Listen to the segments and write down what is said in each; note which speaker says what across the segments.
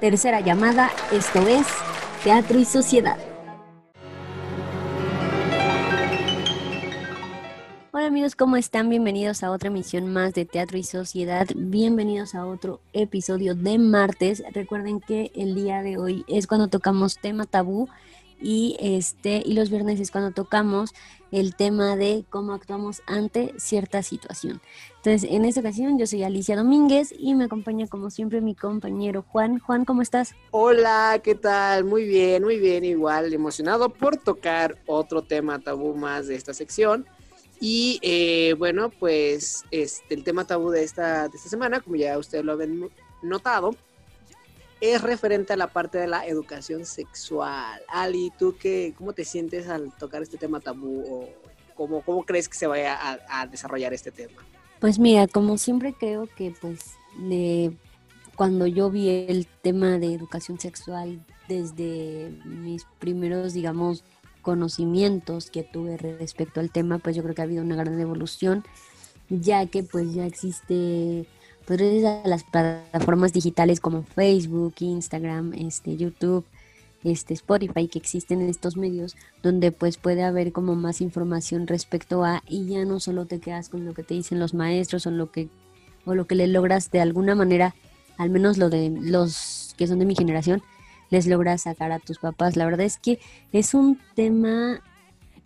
Speaker 1: tercera llamada, esto es Teatro y Sociedad. Hola amigos, ¿cómo están? Bienvenidos a otra emisión más de Teatro y Sociedad. Bienvenidos a otro episodio de martes. Recuerden que el día de hoy es cuando tocamos tema tabú y este y los viernes es cuando tocamos el tema de cómo actuamos ante cierta situación. Entonces, en esta ocasión yo soy Alicia Domínguez y me acompaña como siempre mi compañero Juan. Juan, ¿cómo estás?
Speaker 2: Hola, ¿qué tal? Muy bien, muy bien, igual emocionado por tocar otro tema tabú más de esta sección. Y eh, bueno, pues este, el tema tabú de esta, de esta semana, como ya ustedes lo han notado, es referente a la parte de la educación sexual. Ali, ¿tú qué, cómo te sientes al tocar este tema tabú o cómo, cómo crees que se vaya a, desarrollar este tema?
Speaker 1: Pues mira, como siempre creo que pues de, cuando yo vi el tema de educación sexual desde mis primeros, digamos, conocimientos que tuve respecto al tema, pues yo creo que ha habido una gran evolución, ya que pues ya existe pues gracias a las plataformas digitales como Facebook, Instagram, este, YouTube, este, Spotify, que existen en estos medios, donde pues puede haber como más información respecto a, y ya no solo te quedas con lo que te dicen los maestros o lo que, o lo que le logras de alguna manera, al menos lo de los que son de mi generación, les logras sacar a tus papás. La verdad es que es un tema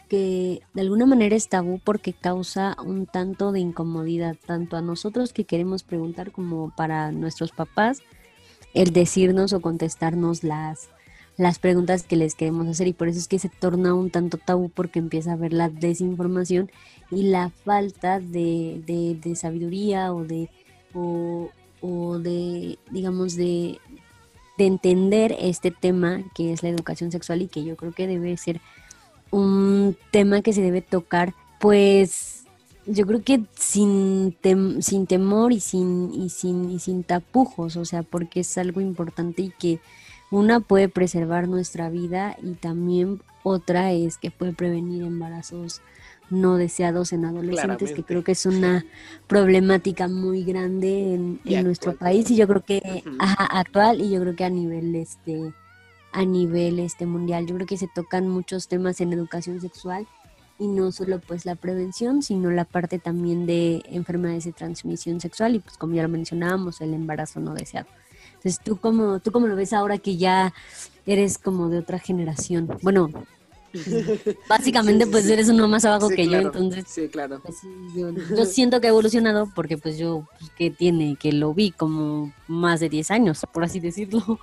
Speaker 1: que de alguna manera es tabú porque causa un tanto de incomodidad, tanto a nosotros que queremos preguntar como para nuestros papás, el decirnos o contestarnos las, las preguntas que les queremos hacer. Y por eso es que se torna un tanto tabú porque empieza a haber la desinformación y la falta de, de, sabiduría o de, o, o de, digamos, de, de entender este tema que es la educación sexual y que yo creo que debe ser un tema que se debe tocar, pues yo creo que sin, sin temor y sin, y, sin, y sin tapujos, o sea, porque es algo importante y que una puede preservar nuestra vida y también otra es que puede prevenir embarazos no deseados en adolescentes, que creo que es una problemática muy grande en, nuestro país y yo creo que actual y yo creo que a nivel este a nivel este mundial. Yo creo que se tocan muchos temas en educación sexual y no solo pues la prevención, sino la parte también de enfermedades de transmisión sexual y pues como ya lo mencionábamos, el embarazo no deseado. Entonces, ¿tú cómo, tú cómo lo ves ahora que ya eres como de otra generación? Bueno, básicamente pues eres uno más abajo que yo, entonces
Speaker 2: sí, claro.
Speaker 1: Pues, yo, siento que he evolucionado porque pues yo, pues, que tiene, que lo vi como más de 10 años, por así decirlo.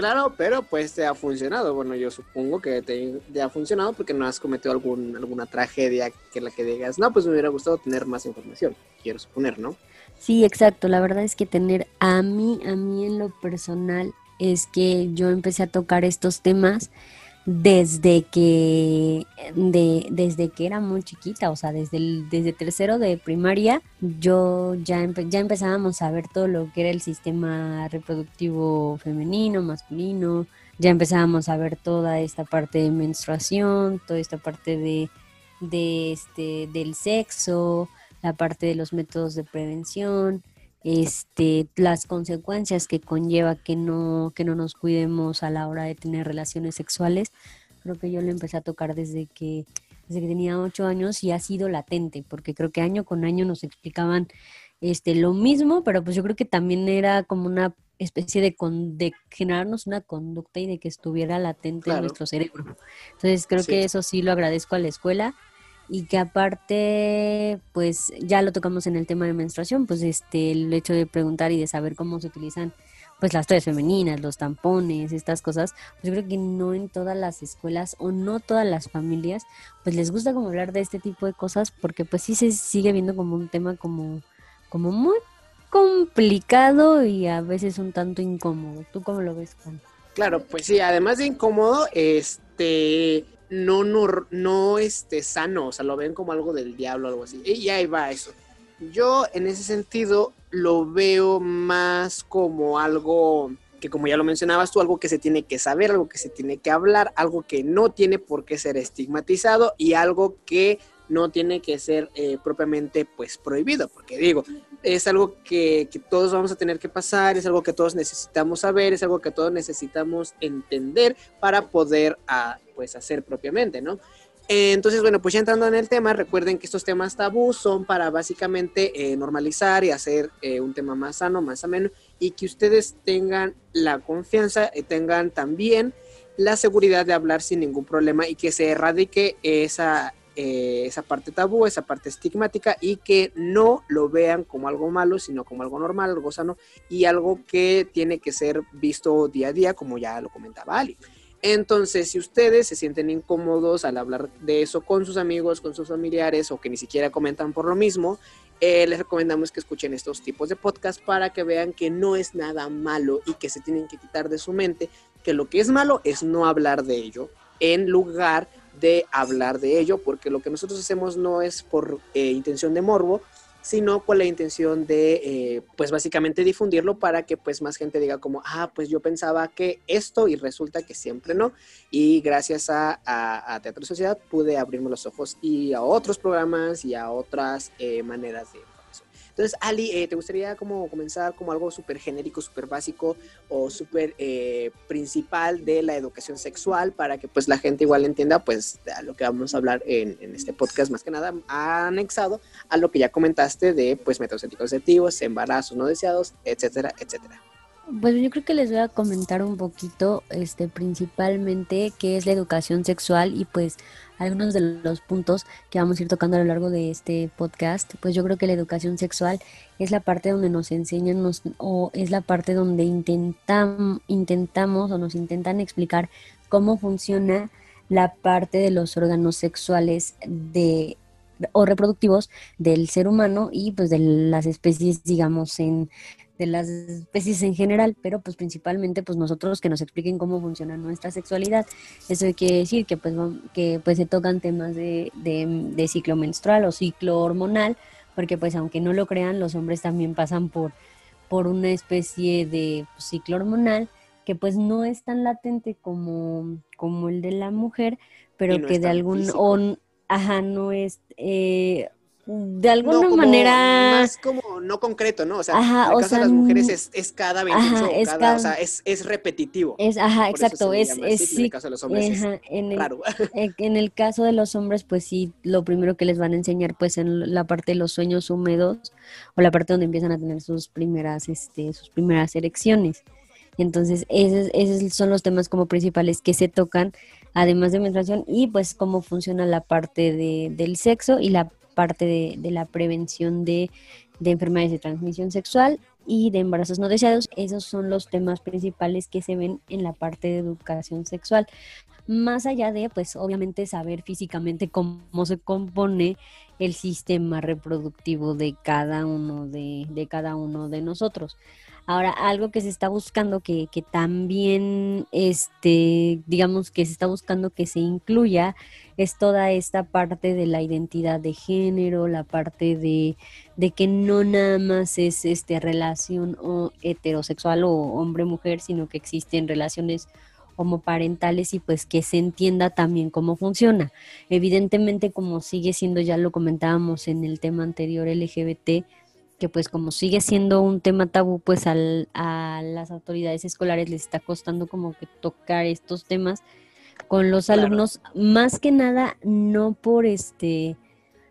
Speaker 2: Claro, pero pues te ha funcionado. Bueno, yo supongo que te, ha funcionado porque no has cometido algún, alguna tragedia que la que digas, no, pues me hubiera gustado tener más información, quiero suponer, ¿no?
Speaker 1: Sí, exacto. La verdad es que tener a mí, a mí en lo personal, es que yo empecé a tocar estos temas desde que, de, desde que era muy chiquita, o sea, desde, el, desde tercero de primaria, yo ya, ya empezábamos a ver todo lo que era el sistema reproductivo femenino, masculino, ya empezábamos a ver toda esta parte de menstruación, toda esta parte de, de este, del sexo, la parte de los métodos de prevención, este, las consecuencias que conlleva que no, que no nos cuidemos a la hora de tener relaciones sexuales. Creo que yo lo empecé a tocar desde que, desde que tenía ocho años y ha sido latente, porque creo que año con año nos explicaban este, lo mismo, pero pues yo creo que también era como una especie de, de generarnos una conducta y de que estuviera latente en nuestro cerebro. Entonces creo que eso sí lo agradezco a la escuela y que aparte, pues ya lo tocamos en el tema de menstruación, pues este, el hecho de preguntar y de saber cómo se utilizan pues las toallas femeninas, los tampones, estas cosas, pues yo creo que no en todas las escuelas o no todas las familias, pues les gusta como hablar de este tipo de cosas porque pues sí se sigue viendo como un tema como, como muy complicado y a veces un tanto incómodo. ¿Tú cómo lo ves, Juan?
Speaker 2: Claro, pues sí, además de incómodo, este, no, no, no este, sano, o sea, lo ven como algo del diablo, algo así. Y ahí va eso. Yo en ese sentido lo veo más como algo que como ya lo mencionabas tú, algo que se tiene que saber, algo que se tiene que hablar, algo que no tiene por qué ser estigmatizado y algo que no tiene que ser eh, propiamente pues prohibido, porque digo, es algo que, todos vamos a tener que pasar, es algo que todos necesitamos saber, es algo que todos necesitamos entender para poder a, pues hacer propiamente, ¿no? Entonces, bueno, pues ya entrando en el tema, recuerden que estos temas tabú son para básicamente eh, normalizar y hacer eh, un tema más sano, más ameno, y que ustedes tengan la confianza y tengan también la seguridad de hablar sin ningún problema y que se erradique esa, eh, esa parte tabú, esa parte estigmática y que no lo vean como algo malo, sino como algo normal, algo sano y algo que tiene que ser visto día a día, como ya lo comentaba Ali. Entonces, si ustedes se sienten incómodos al hablar de eso con sus amigos, con sus familiares o que ni siquiera comentan por lo mismo, eh, les recomendamos que escuchen estos tipos de podcast para que vean que no es nada malo y que se tienen que quitar de su mente que lo que es malo es no hablar de ello en lugar de hablar de ello, porque lo que nosotros hacemos no es por eh, intención de morbo, sino con la intención de, eh, pues básicamente difundirlo para que pues más gente diga como, ah, pues yo pensaba que esto y resulta que siempre no. Y gracias a, a, Teatro Sociedad pude abrirme los ojos y a otros programas y a otras eh, maneras de entonces, Ali, eh, ¿te gustaría como comenzar como algo súper genérico, súper básico o súper eh, principal de la educación sexual para que pues la gente igual entienda pues a lo que vamos a hablar en, este podcast más que nada anexado a lo que ya comentaste de pues métodos anticonceptivos, embarazos no deseados, etcétera, etcétera?
Speaker 1: Pues yo creo que les voy a comentar un poquito, este, principalmente qué es la educación sexual y pues algunos de los puntos que vamos a ir tocando a lo largo de este podcast, pues yo creo que la educación sexual es la parte donde nos enseñan nos, o es la parte donde intentam, intentamos o nos intentan explicar cómo funciona la parte de los órganos sexuales de o reproductivos del ser humano y pues de las especies digamos en de las especies en general, pero pues principalmente pues nosotros que nos expliquen cómo funciona nuestra sexualidad. Eso quiere decir que pues, que pues se tocan temas de, de, ciclo menstrual o ciclo hormonal, porque pues aunque no lo crean, los hombres también pasan por, por una especie de pues, ciclo hormonal que pues no es tan latente como, como el de la mujer, pero que de algún... O, ajá, no es... Eh, de alguna manera
Speaker 2: más como no concreto, ¿no? O sea, en el caso de las mujeres es, es cada 28 es cada, o sea, es, es repetitivo.
Speaker 1: Es, ajá, exacto, es, es sí, en el caso de los hombres es en el, raro. En el caso de los hombres, pues sí, lo primero que les van a enseñar, pues en la parte de los sueños húmedos o la parte donde empiezan a tener sus primeras, este, sus primeras erecciones. Entonces, esos, esos son los temas como principales que se tocan, además de menstruación, y pues cómo funciona la parte de, del sexo y la parte de, la prevención de, enfermedades de transmisión sexual y de embarazos no deseados. Esos son los temas principales que se ven en la parte de educación sexual. Más allá de, pues obviamente saber físicamente cómo se compone el sistema reproductivo de cada uno de, de cada uno de nosotros. Ahora, algo que se está buscando que, que también, este, digamos que se está buscando que se incluya es toda esta parte de la identidad de género, la parte de, de que no nada más es este relación o heterosexual o hombre-mujer, sino que existen relaciones homoparentales y pues que se entienda también cómo funciona. Evidentemente, como sigue siendo, ya lo comentábamos en el tema anterior LGBT, que pues como sigue siendo un tema tabú, pues al, a las autoridades escolares les está costando como que tocar estos temas con los alumnos, más que nada no por este,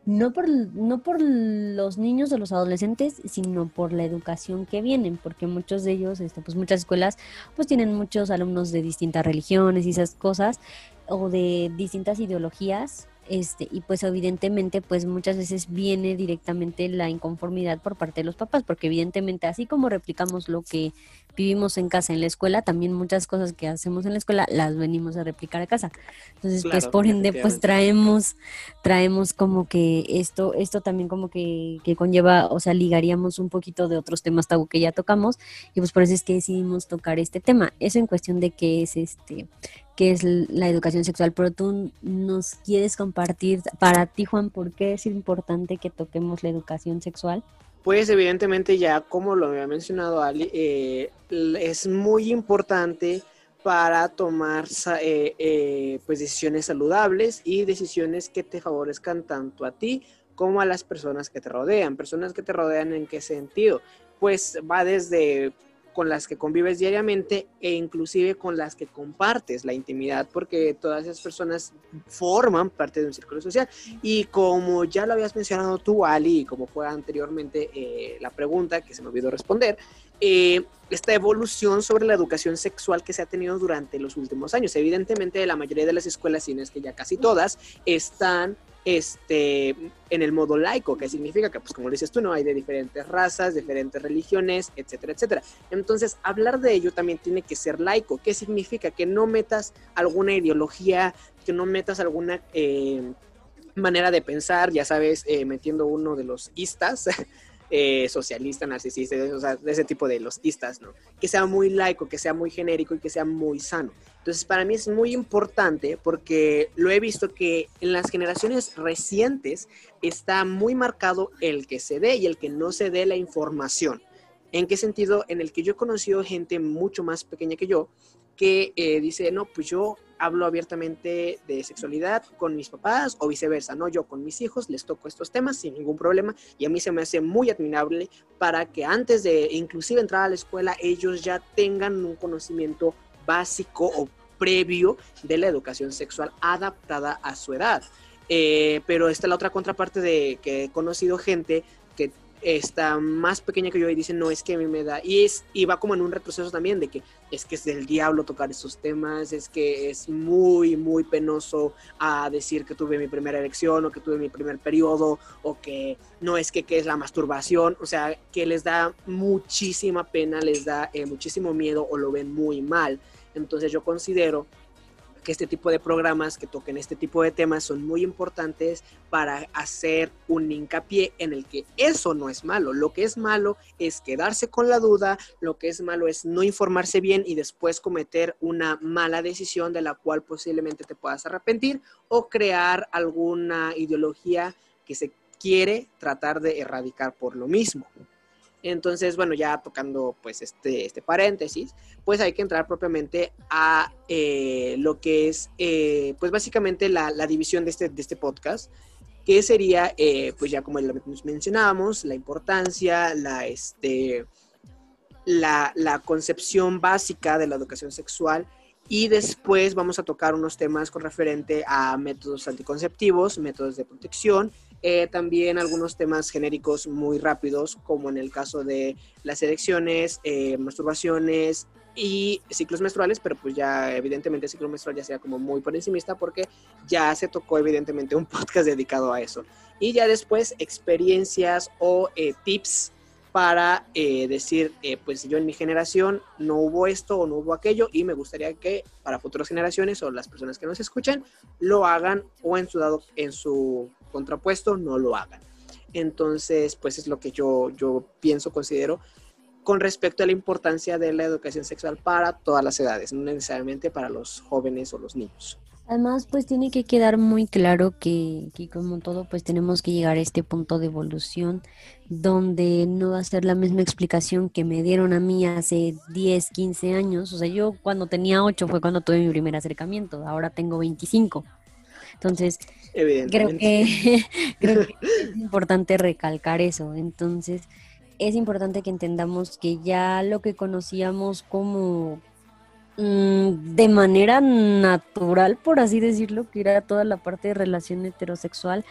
Speaker 1: no por, no por los niños o los adolescentes, sino por la educación que vienen, porque muchos de ellos, este, pues muchas escuelas, pues tienen muchos alumnos de distintas religiones y esas cosas, o de distintas ideologías, este, y pues evidentemente pues muchas veces viene directamente la inconformidad por parte de los papás, porque evidentemente así como replicamos lo que vivimos en casa, en la escuela, también muchas cosas que hacemos en la escuela las venimos a replicar a casa. Entonces, pues por ende, pues traemos, traemos como que esto, esto también como que, que conlleva, o sea, ligaríamos un poquito de otros temas tabú que ya tocamos, y pues por eso es que decidimos tocar este tema. Eso en cuestión de qué es este, qué es la educación sexual, pero tú nos quieres compartir para ti, Juan, por qué es importante que toquemos la educación sexual.
Speaker 2: Pues evidentemente ya como lo había mencionado Ali, eh, es muy importante para tomar eh, eh, pues decisiones saludables y decisiones que te favorezcan tanto a ti como a las personas que te rodean. Personas que te rodean en qué sentido? Pues va desde con las que convives diariamente e inclusive con las que compartes la intimidad, porque todas esas personas forman parte de un círculo social. Y como ya lo habías mencionado tú, Ali, y como fue anteriormente eh, la pregunta que se me olvidó responder, eh, esta evolución sobre la educación sexual que se ha tenido durante los últimos años. Evidentemente, la mayoría de las escuelas, si no es que ya casi todas, están este, en el modo laico, que significa que, pues como dices tú, no hay de diferentes razas, diferentes religiones, etcétera, etcétera. Entonces, hablar de ello también tiene que ser laico. ¿Qué significa? Que no metas alguna ideología, que no metas alguna eh, manera de pensar, ya sabes, eh, metiendo uno de los istas. Eh, socialista, narcisista, de ese tipo de los istas, ¿no? Que sea muy laico, que sea muy genérico y que sea muy sano. Entonces, para mí es muy importante porque lo he visto que en las generaciones recientes está muy marcado el que se dé y el que no se dé la información. ¿En qué sentido? En el que yo he conocido gente mucho más pequeña que yo que eh, dice, no, pues yo hablo abiertamente de sexualidad con mis papás o viceversa, ¿no? Yo con mis hijos les toco estos temas sin ningún problema y a mí se me hace muy admirable para que antes de inclusive entrar a la escuela ellos ya tengan un conocimiento básico o previo de la educación sexual adaptada a su edad. Eh, pero está la otra contraparte de que he conocido gente que está más pequeña que yo y dice, no, es que a mí me da, y, es, y va como en un retroceso también de que es que es del diablo tocar esos temas, es que es muy, muy penoso a decir que tuve mi primera elección o que tuve mi primer periodo o que no es que, que es la masturbación, o sea, que les da muchísima pena, les da eh, muchísimo miedo o lo ven muy mal. Entonces yo considero que este tipo de programas que toquen este tipo de temas son muy importantes para hacer un hincapié en el que eso no es malo. Lo que es malo es quedarse con la duda, lo que es malo es no informarse bien y después cometer una mala decisión de la cual posiblemente te puedas arrepentir o crear alguna ideología que se quiere tratar de erradicar por lo mismo. Entonces, bueno, ya tocando pues este, este paréntesis, pues hay que entrar propiamente a eh, lo que es, eh, pues básicamente la, división de este, de este podcast, que sería, eh, pues ya como mencionábamos, la importancia, la, este, la, la concepción básica de la educación sexual. Y después vamos a tocar unos temas con referente a métodos anticonceptivos, métodos de protección eh, también algunos temas genéricos muy rápidos, como en el caso de las elecciones, eh, masturbaciones y ciclos menstruales, pero pues ya evidentemente el ciclo menstrual ya sea como muy por encimista porque ya se tocó evidentemente un podcast dedicado a eso. Y ya después experiencias o eh, tips para decir, pues yo en mi generación no hubo esto o no hubo aquello y me gustaría que para futuras generaciones o las personas que nos escuchan lo hagan o en su dado en su contrapuesto, no lo hagan. Entonces, pues es lo que yo, yo pienso, considero con respecto a la importancia de la educación sexual para todas las edades, no necesariamente para los jóvenes o los niños.
Speaker 1: Además, pues tiene que quedar muy claro que, que, como todo, pues tenemos que llegar a este punto de evolución donde no va a ser la misma explicación que me dieron a mí hace 10, 15 años. O sea, yo cuando tenía 8 fue cuando tuve mi primer acercamiento, ahora tengo 25. Entonces, creo que, creo que es importante recalcar eso. Entonces, es importante que entendamos que ya lo que conocíamos como mm, de manera natural, por así decirlo, que era toda la parte de relación heterosexual,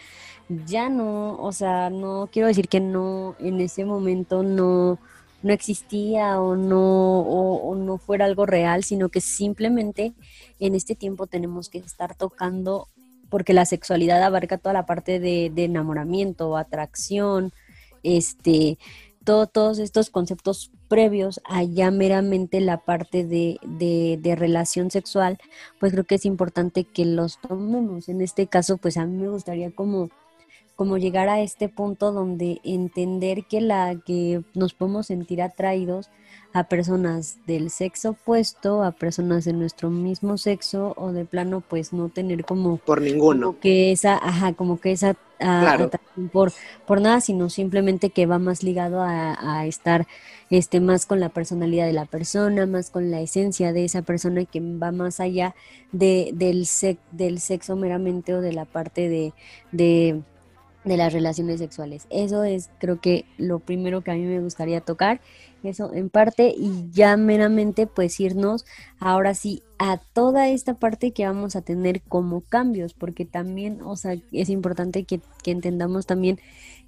Speaker 1: ya no, o sea, no quiero decir que no, en ese momento no, no existía o no, o no fuera algo real, sino que simplemente en este tiempo tenemos que estar tocando porque la sexualidad abarca toda la parte de, enamoramiento, atracción, este, todos estos conceptos previos a ya meramente la parte de, de, relación sexual, pues creo que es importante que los tomemos. En este caso, pues a mí me gustaría como como llegar a este punto donde entender que la que nos podemos sentir atraídos a personas del sexo opuesto, a personas de nuestro mismo sexo o de plano pues no tener como
Speaker 2: por ninguno.
Speaker 1: que esa ajá como que esa ah, por por nada sino simplemente que va más ligado a, estar este más con la personalidad de la persona más con la esencia de esa persona que va más allá de del del sexo meramente o de la parte de de las relaciones sexuales. Eso es creo que lo primero que a mí me gustaría tocar, eso en parte y ya meramente pues irnos ahora sí a toda esta parte que vamos a tener como cambios, porque también, o sea, es importante que, que entendamos también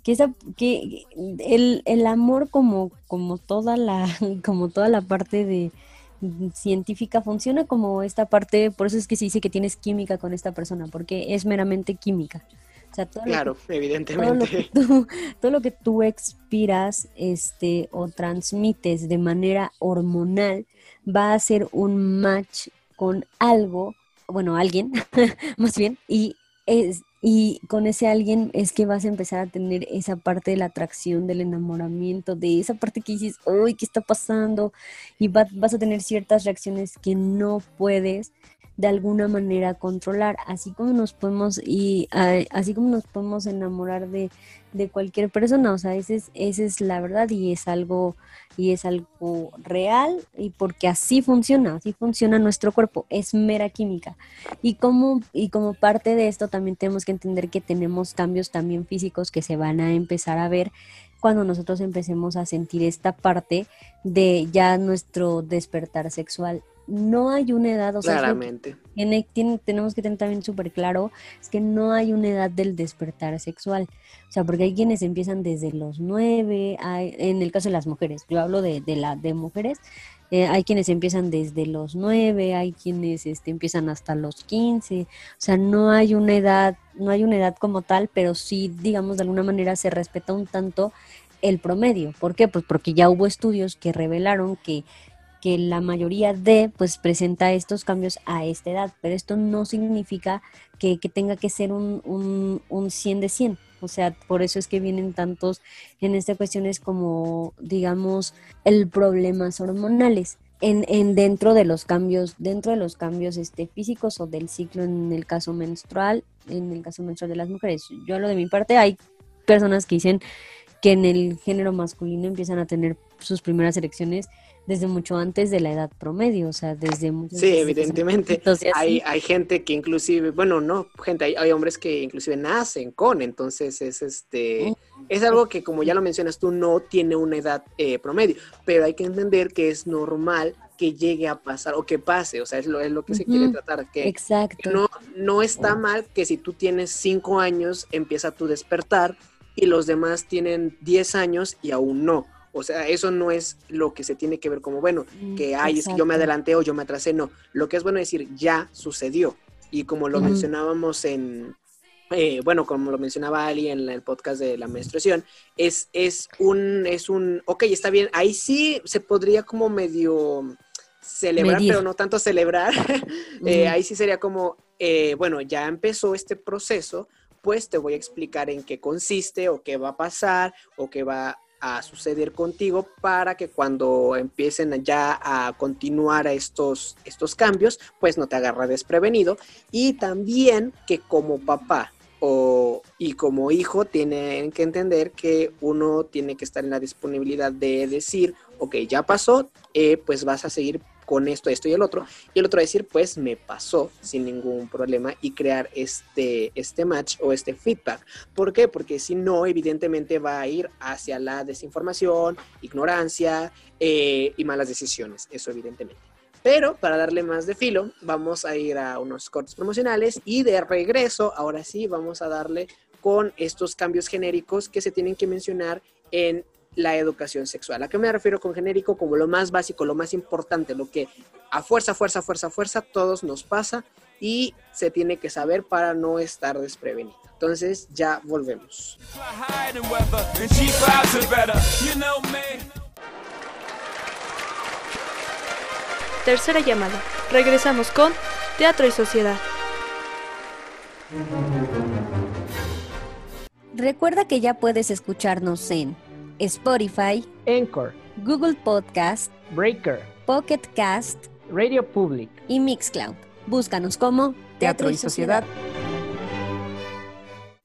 Speaker 1: que esa que el, el amor como como toda la como toda la parte de científica funciona como esta parte, por eso es que se dice que tienes química con esta persona, porque es meramente química
Speaker 2: claro, evidentemente.
Speaker 1: Todo lo, que, tú expiras este, o transmites de manera hormonal va a ser un match con algo, bueno, alguien, más bien, y es, y con ese alguien es que vas a empezar a tener esa parte de la atracción, del enamoramiento, de esa parte que dices, uy, ¿qué está pasando? Y vas a tener ciertas reacciones que no puedes de alguna manera controlar, así como nos podemos y así como nos podemos enamorar de, de cualquier persona, o sea, esa es, esa es la verdad y es algo y es algo real y porque así funciona, así funciona nuestro cuerpo, es mera química. Y como y como parte de esto también tenemos que entender que tenemos cambios también físicos que se van a empezar a ver cuando nosotros empecemos a sentir esta parte de ya nuestro despertar sexual no hay una edad, o sea,
Speaker 2: Claramente.
Speaker 1: Tiene, tenemos que tener también súper claro, es que no hay una edad del despertar sexual, o sea, porque hay quienes empiezan desde los nueve, hay, en el caso de las mujeres, yo hablo de, de la, de mujeres, eh, hay quienes empiezan desde los nueve, hay quienes este, empiezan hasta los quince, o sea, no hay una edad, no hay una edad como tal, pero sí, digamos, de alguna manera se respeta un tanto el promedio. ¿Por qué? Pues porque ya hubo estudios que revelaron que que la mayoría de pues presenta estos cambios a esta edad, pero esto no significa que, tenga que ser un, un, un 100 de 100. O sea, por eso es que vienen tantos en esta cuestiones como, digamos, el problemas hormonales. En, en, dentro de los cambios, dentro de los cambios este, físicos o del ciclo en el caso menstrual, en el caso menstrual de las mujeres. Yo lo de mi parte, hay personas que dicen que en el género masculino empiezan a tener sus primeras elecciones desde mucho antes de la edad promedio, o sea, desde muchos
Speaker 2: Sí, evidentemente. Hay, hay gente que inclusive, bueno, no, gente, hay, hombres que inclusive nacen con, entonces es este, es algo que como ya lo mencionas tú, no tiene una edad eh, promedio, pero hay que entender que es normal que llegue a pasar o que pase, o sea, es lo, es lo que se quiere tratar, que,
Speaker 1: Exacto.
Speaker 2: no, no está mal que si tú tienes cinco años empieza tu despertar y los demás tienen 10 años y aún no. O sea, eso no es lo que se tiene que ver como, bueno, mm, que hay, es que yo me adelanté o yo me atrasé, no. Lo que es bueno decir, ya sucedió. Y como lo mencionábamos en, eh, bueno, como lo mencionaba Ali en el podcast de la menstruación, es, es un, es un, ok, está bien, ahí sí se podría como medio celebrar, pero no tanto celebrar. Eh, ahí sí sería como, eh, bueno, ya empezó este proceso, pues te voy a explicar en qué consiste o qué va a pasar o qué va a suceder contigo para que cuando empiecen ya a continuar estos, estos cambios, pues no te agarra desprevenido. Y también que como papá o, y como hijo tienen que entender que uno tiene que estar en la disponibilidad de decir, ok, ya pasó, eh, pues vas a seguir con esto, esto y el otro, y el otro decir, pues me pasó sin ningún problema y crear este, este match o este feedback. ¿Por qué? Porque si no, evidentemente va a ir hacia la desinformación, ignorancia eh, y malas decisiones, eso evidentemente. Pero para darle más de filo, vamos a ir a unos cortes promocionales y de regreso, ahora sí, vamos a darle con estos cambios genéricos que se tienen que mencionar en la educación sexual. ¿A qué me refiero con genérico? Como lo más básico, lo más importante, lo que a fuerza, fuerza, fuerza, fuerza, todos nos pasa y se tiene que saber para no estar desprevenido. Entonces ya volvemos.
Speaker 3: Tercera llamada. Regresamos con Teatro y Sociedad.
Speaker 1: Recuerda que ya puedes escucharnos en Spotify,
Speaker 4: Anchor,
Speaker 1: Google Podcast,
Speaker 4: Breaker,
Speaker 1: Pocket Cast,
Speaker 4: Radio Public
Speaker 1: y Mixcloud. Búscanos como
Speaker 4: Teatro y Sociedad.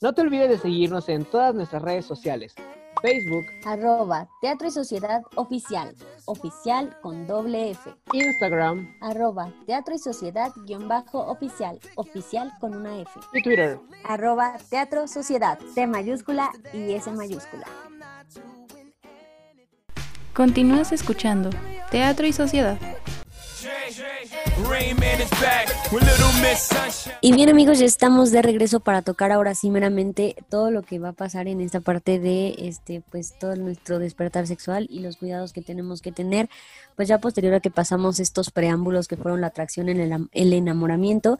Speaker 4: No te olvides de seguirnos en todas nuestras redes sociales. Facebook,
Speaker 1: arroba Teatro y Sociedad Oficial, oficial con doble F,
Speaker 4: Instagram
Speaker 1: arroba Teatro y Sociedad guion bajo oficial, oficial con una F,
Speaker 4: y Twitter.
Speaker 1: arroba Teatro Sociedad, T mayúscula y S mayúscula.
Speaker 3: Continúas escuchando Teatro y Sociedad.
Speaker 1: Y bien amigos, ya estamos de regreso para tocar ahora sí meramente todo lo que va a pasar en esta parte de este pues todo nuestro despertar sexual y los cuidados que tenemos que tener, pues ya posterior a que pasamos estos preámbulos que fueron la atracción en el, el enamoramiento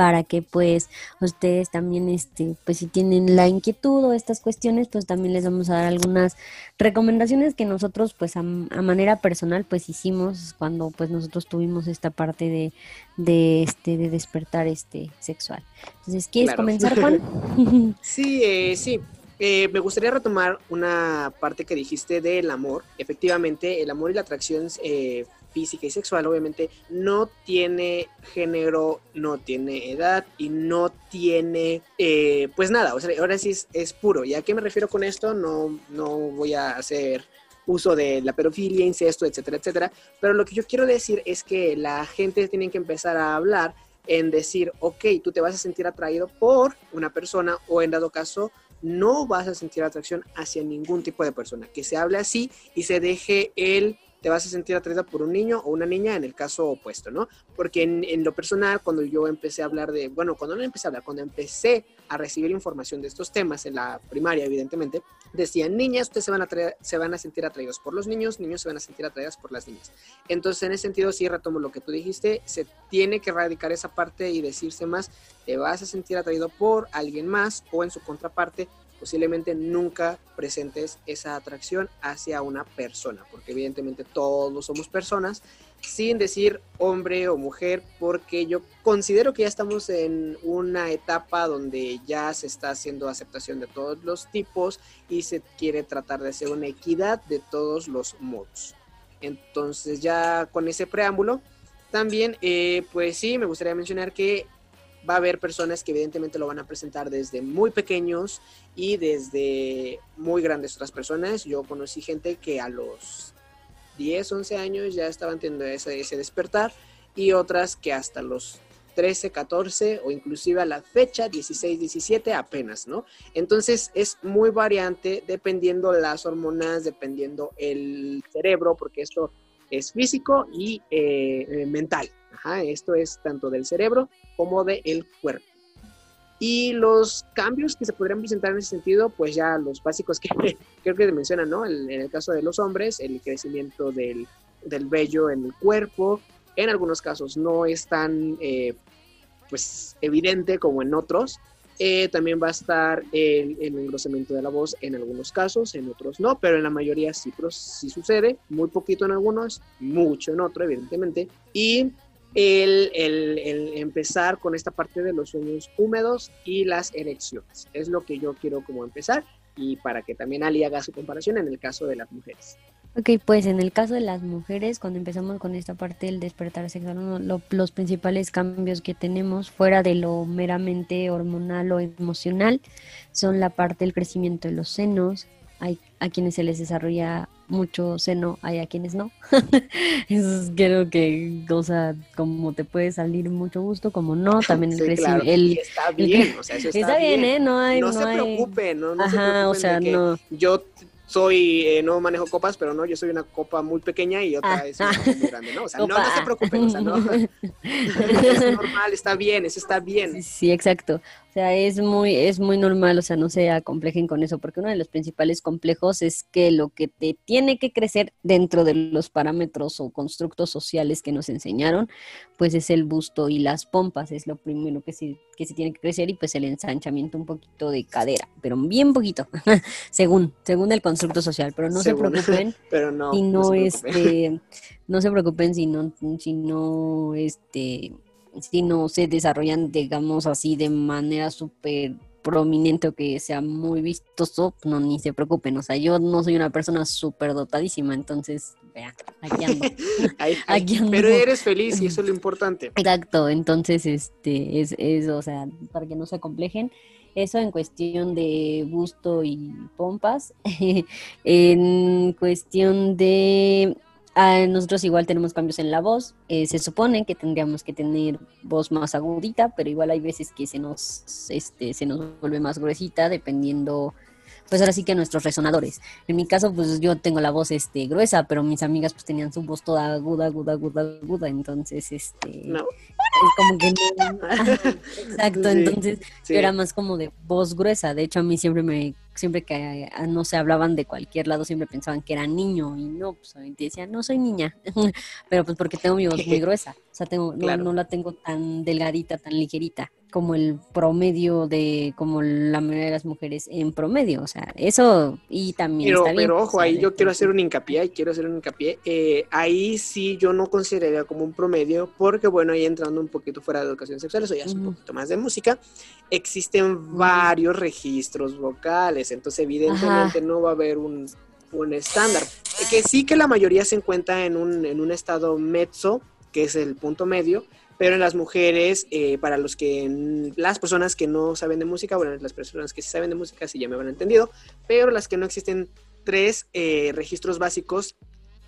Speaker 1: para que pues ustedes también este pues si tienen la inquietud o estas cuestiones pues también les vamos a dar algunas recomendaciones que nosotros pues a, a manera personal pues hicimos cuando pues nosotros tuvimos esta parte de de este de despertar este sexual. Entonces, ¿quieres
Speaker 2: Claro.
Speaker 1: comenzar, Juan?
Speaker 2: Sí, eh, sí. Eh, me gustaría retomar una parte que dijiste del amor. Efectivamente, el amor y la atracción eh, física y sexual obviamente no tiene género, no tiene edad y no tiene eh, pues nada. O sea, ahora sí es, puro. ¿Y a qué me refiero con esto? No, no voy a hacer uso de la pedofilia, incesto, etcétera, etcétera. Pero lo que yo quiero decir es que la gente tiene que empezar a hablar en decir, ok, tú te vas a sentir atraído por una persona o en dado caso no vas a sentir atracción hacia ningún tipo de persona. Que se hable así y se deje el te vas a sentir atraída por un niño o una niña en el caso opuesto, ¿no? Porque en, en lo personal, cuando yo empecé a hablar de, bueno, cuando no empecé a hablar, cuando empecé a recibir información de estos temas en la primaria, evidentemente, decían, niñas, ustedes se van a, se van a sentir atraídos por los niños, niños se van a sentir atraídas por las niñas. Entonces, en ese sentido, sí retomo lo que tú dijiste, se tiene que erradicar esa parte y decirse más, te vas a sentir atraído por alguien más o en su contraparte, posiblemente nunca presentes esa atracción hacia una persona, porque evidentemente todos somos personas, sin decir hombre o mujer, porque yo considero que ya estamos en una etapa donde ya se está haciendo aceptación de todos los tipos y se quiere tratar de hacer una equidad de todos los modos. Entonces ya con ese preámbulo, también eh, pues sí, me gustaría mencionar que va a haber personas que evidentemente lo van a presentar desde muy pequeños y desde muy grandes otras personas. Yo conocí gente que a los 10, 11 años ya estaban teniendo ese, ese despertar y otras que hasta los 13, 14 o inclusive a la fecha 16, 17 apenas, ¿no? Entonces es muy variante dependiendo las hormonas, dependiendo el cerebro, porque esto es físico y eh, eh, mental. Ajá, esto es tanto del cerebro como del cuerpo. Y los cambios que se podrían presentar en ese sentido, pues ya los básicos que creo que mencionan, ¿no? En el caso de los hombres, el crecimiento del, del vello en el cuerpo, en algunos casos no es tan eh, pues evidente como en otros. Eh, también va a estar el, el engrosamiento de la voz en algunos casos, en otros no, pero en la mayoría sí, pero sí sucede, muy poquito en algunos, mucho en otros, evidentemente. Y el, el- el empezar con esta parte de los sueños húmedos y las erecciones. Es lo que yo quiero como empezar y para que también Ali haga su comparación en el caso de las mujeres.
Speaker 1: Ok, pues en el caso de las mujeres, cuando empezamos con esta parte del despertar sexual, uno- lo- los principales cambios que tenemos fuera de lo meramente hormonal o emocional son la parte del crecimiento de los senos. Hay a quienes se les desarrolla mucho seno, hay a quienes no. Eso es, creo que, o sea, como te puede salir mucho gusto, como no, también el
Speaker 2: Sí,
Speaker 1: crecimiento.
Speaker 2: claro, está bien, o sea, eso está,
Speaker 1: está bien, ¿eh? No hay.
Speaker 2: no, se
Speaker 1: hay-
Speaker 2: preocupen, ¿no? No se
Speaker 1: Ajá, o
Speaker 2: preocupen
Speaker 1: sea, no.
Speaker 2: yo soy, eh, no manejo copas, pero no, yo soy una copa muy pequeña y otra
Speaker 1: Ah.
Speaker 2: es una copa muy grande, ¿no? O sea, no,
Speaker 1: Copa
Speaker 2: no se preocupen, o sea, no. es normal, está bien, eso está bien.
Speaker 1: Sí, sí, exacto. O sea, es muy, es muy normal, o sea, no se acomplejen con eso, porque uno de los principales complejos es que lo que te tiene que crecer dentro de los parámetros o constructos sociales que nos enseñaron, pues es el busto y las pompas, es lo primero que se, que se tiene que crecer y pues el ensanchamiento un poquito de cadera, pero bien poquito, según, según el constructo social, pero no
Speaker 2: Según.
Speaker 1: se preocupen
Speaker 2: Pero no,
Speaker 1: si este, no se preocupen si no, si no, este, si no se desarrollan, digamos así, de manera súper prominente o que sea muy vistoso, no, ni se preocupen, o sea, yo no soy una persona súper dotadísima, entonces, vea, aquí ando.
Speaker 2: Ay, ay,
Speaker 1: aquí ando.
Speaker 2: pero eres feliz y eso es lo importante.
Speaker 1: Exacto, entonces, este, es, es, o sea, para que no se acomplejen. Eso en cuestión de busto y pompas. en cuestión de Ah, nosotros igual tenemos cambios en la voz. Eh, se supone que tendríamos que tener voz más agudita, pero igual hay veces que se nos, este, se nos vuelve más gruesita dependiendo pues ahora sí que nuestros resonadores. En mi caso, pues yo tengo la voz este gruesa, pero mis amigas pues tenían su voz toda aguda, aguda, aguda, aguda, entonces este
Speaker 2: No.
Speaker 1: Es como que no- Ajá, exacto,
Speaker 2: Sí,
Speaker 1: entonces
Speaker 2: sí.
Speaker 1: yo era más como de voz gruesa. De hecho, a mí siempre me siempre que ah, no se hablaban de cualquier lado siempre pensaban que era niño y no, pues y decían, "No soy niña." pero pues porque tengo mi voz muy gruesa. O sea, tengo no,
Speaker 2: Claro.
Speaker 1: no la tengo tan delgadita, tan ligerita como el promedio de como la mayoría de las mujeres en promedio, o sea, eso y también
Speaker 2: Pero,
Speaker 1: está bien.
Speaker 2: pero
Speaker 1: o
Speaker 2: ojo,
Speaker 1: sea,
Speaker 2: ahí yo quiero hacer un hincapié, ahí quiero hacer un hincapié. eh, ahí sí yo no consideraría como un promedio, porque bueno, ahí entrando un poquito fuera de educación sexual, eso ya es un poquito más de música, existen varios registros vocales, entonces evidentemente no va a haber un, un estándar. Que sí que la mayoría se encuentra en un, en un estado mezzo, que es el punto medio, pero en las mujeres, eh, para los que, las personas que no saben de música, bueno, las personas que sí saben de música sí ya me habrán entendido, pero las que no existen tres eh, registros básicos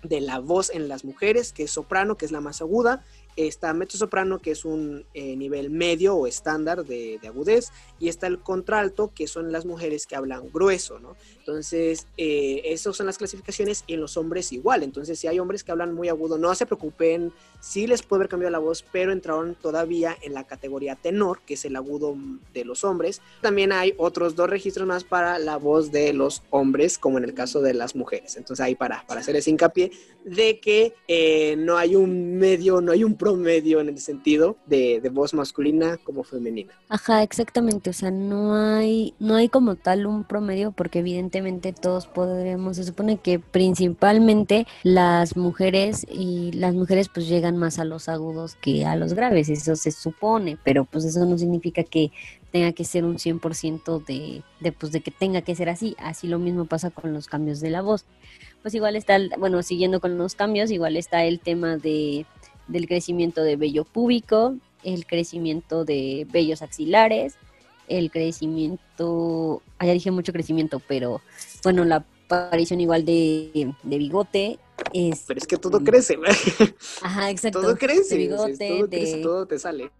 Speaker 2: de la voz en las mujeres, que es soprano, que es la más aguda, está mezzosoprano, que es un eh, nivel medio o estándar de, de agudez, y está el contralto, que son las mujeres que hablan grueso, ¿no? Entonces, eh, esas son las clasificaciones y en los hombres igual. Entonces, si hay hombres que hablan muy agudo, no se preocupen, sí les puede haber cambiado la voz, pero entraron todavía en la categoría tenor, que es el agudo de los hombres. También hay otros dos registros más para la voz de los hombres, como en el caso de las mujeres. Entonces, ahí para, para hacer ese hincapié de que eh, no hay un medio, no hay un promedio en el sentido de, voz masculina como femenina.
Speaker 1: Ajá, exactamente, o sea, no hay, no hay como tal un promedio porque evidentemente todos podremos, se supone que principalmente las mujeres y las mujeres pues llegan más a los agudos que a los graves, eso se supone, pero pues eso no significa que tenga que ser un 100% de, de pues de que tenga que ser así, así lo mismo pasa con los cambios de la voz. Pues igual está, bueno, siguiendo con los cambios, igual está el tema de del crecimiento de vello púbico, el crecimiento de vellos axilares, el crecimiento, ah, ya dije mucho crecimiento, pero bueno, la aparición igual de, de bigote es,
Speaker 2: Pero es que todo crece,
Speaker 1: ajá, exacto,
Speaker 2: todo crece,
Speaker 1: de bigote,
Speaker 2: todo
Speaker 1: de,
Speaker 2: crece, todo te sale.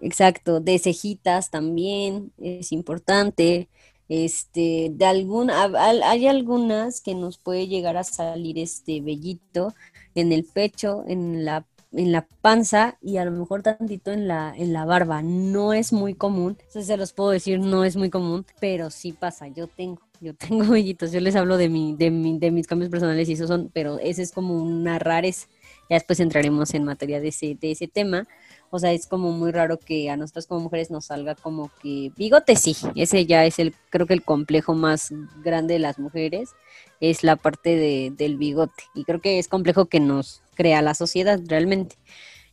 Speaker 1: exacto, de cejitas también es importante. Este, de algún, hay algunas que nos puede llegar a salir este vellito en el pecho, en la, en la panza y a lo mejor tantito en la, en la barba. No es muy común, eso se los puedo decir, no es muy común, pero sí pasa. Yo tengo, yo tengo vellitos, yo les hablo de mi, de mi, de mis cambios personales y eso son, pero ese es como una rareza. Ya después entraremos en materia de ese, de ese tema. O sea, es como muy raro que a nosotras como mujeres nos salga como que bigote sí, ese ya es el, creo que el complejo más grande de las mujeres, es la parte de, del bigote. Y creo que es complejo que nos crea la sociedad realmente.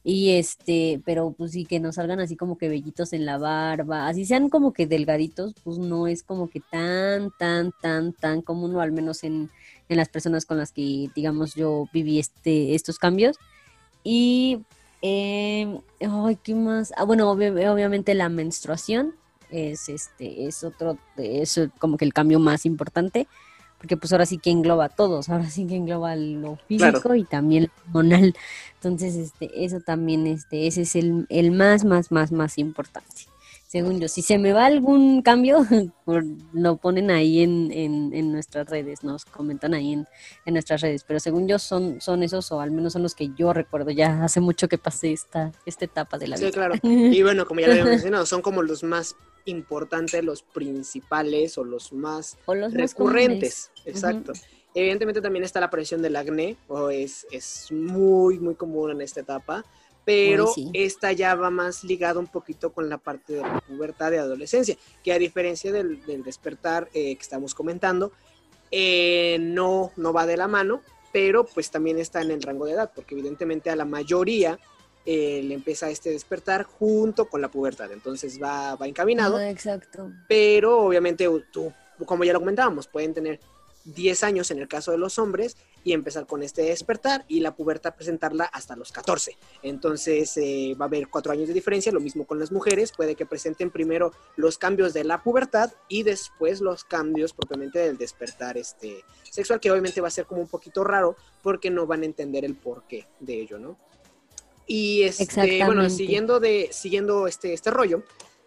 Speaker 1: Y este, pero pues sí que nos salgan así como que vellitos en la barba, así sean como que delgaditos, pues no es como que tan, tan, tan, tan común, o al menos en, en las personas con las que, digamos, yo viví este, estos cambios. Y, eh, ay, ¿qué más? Ah, bueno, obvi- obviamente la menstruación es, este, es otro, es como que el cambio más importante, porque pues ahora sí que engloba a todos, ahora sí que engloba lo físico
Speaker 2: Claro.
Speaker 1: y también lo hormonal. Entonces, este, eso también, este, ese es el, el más, más, más, más importante. Según yo, si se me va algún cambio, lo ponen ahí en, en, en nuestras redes, nos comentan ahí en, en nuestras redes, pero según yo son, son esos, o al menos son los que yo recuerdo, ya hace mucho que pasé esta, esta etapa de la
Speaker 2: Sí,
Speaker 1: vida.
Speaker 2: claro. Y bueno, como ya lo habíamos mencionado, son como los más importantes, los principales o los más
Speaker 1: O los más
Speaker 2: recurrentes. Exacto. Evidentemente también está la aparición del acné, o es, es muy, muy común en esta etapa, pero
Speaker 1: sí.
Speaker 2: esta ya va más ligada un poquito con la parte de la pubertad de adolescencia, que a diferencia del, del despertar eh, que estamos comentando, eh, no, no va de la mano, pero pues también está en el rango de edad, porque evidentemente a la mayoría eh, le empieza este despertar junto con la pubertad, entonces va, va encaminado
Speaker 1: Ajá, exacto.
Speaker 2: pero obviamente tú, como ya lo comentábamos, pueden tener 10 años en el caso de los hombres y empezar con este despertar y la pubertad presentarla hasta los 14. Entonces eh, va a haber cuatro años de diferencia, lo mismo con las mujeres, puede que presenten primero los cambios de la pubertad y después los cambios propiamente del despertar este, sexual, que obviamente va a ser como un poquito raro porque no van a entender el porqué de ello, ¿no? Y este, bueno, siguiendo de, siguiendo este, este rollo,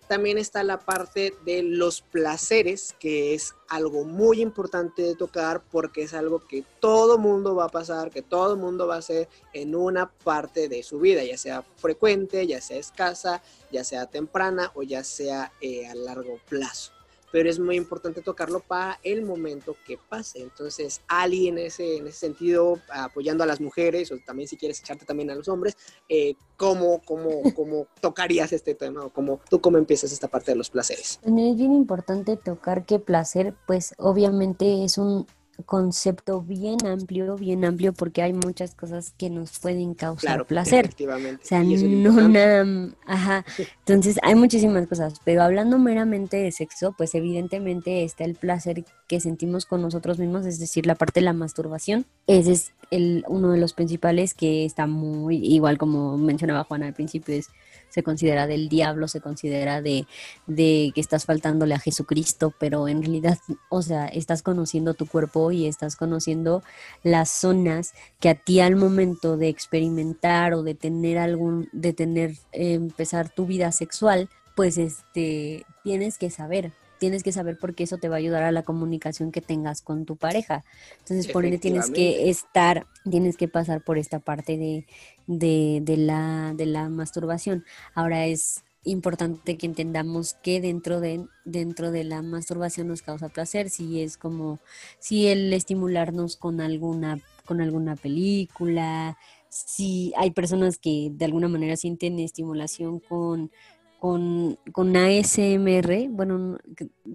Speaker 2: también está la parte de los placeres, que es algo muy importante de tocar porque es algo que todo mundo va a pasar, que todo mundo va a hacer en una parte de su vida, ya sea frecuente, ya sea escasa, ya sea temprana o ya sea eh, a largo plazo pero es muy importante tocarlo para el momento que pase. Entonces, Ali en ese, en ese sentido, apoyando a las mujeres, o también si quieres echarte también a los hombres, eh, ¿cómo, cómo, cómo tocarías este tema o cómo, tú cómo empiezas esta parte de los placeres?
Speaker 1: Es bien importante tocar que placer, pues obviamente es un concepto bien amplio, bien amplio, porque hay muchas cosas que nos pueden causar placer.
Speaker 2: Efectivamente.
Speaker 1: O sea, no nada, ajá. Entonces, hay muchísimas cosas, pero hablando meramente de sexo, pues evidentemente está el placer que sentimos con nosotros mismos, es decir, la parte de la masturbación. Ese es el, uno de los principales que está muy, igual como mencionaba Juana al principio, es se considera del diablo, se considera de, de que estás faltándole a Jesucristo, pero en realidad, o sea, estás conociendo tu cuerpo y estás conociendo las zonas que a ti al momento de experimentar o de tener algún, de tener, eh, empezar tu vida sexual, pues este, tienes que saber, tienes que saber porque eso te va a ayudar a la comunicación que tengas con tu pareja. Entonces, por ende tienes que estar, tienes que pasar por esta parte de, de, de, la, de la masturbación. Ahora es importante que entendamos que dentro de, dentro de la masturbación nos causa placer, si es como, si el estimularnos con alguna, con alguna película, si hay personas que de alguna manera sienten estimulación con con, con ASMR, bueno,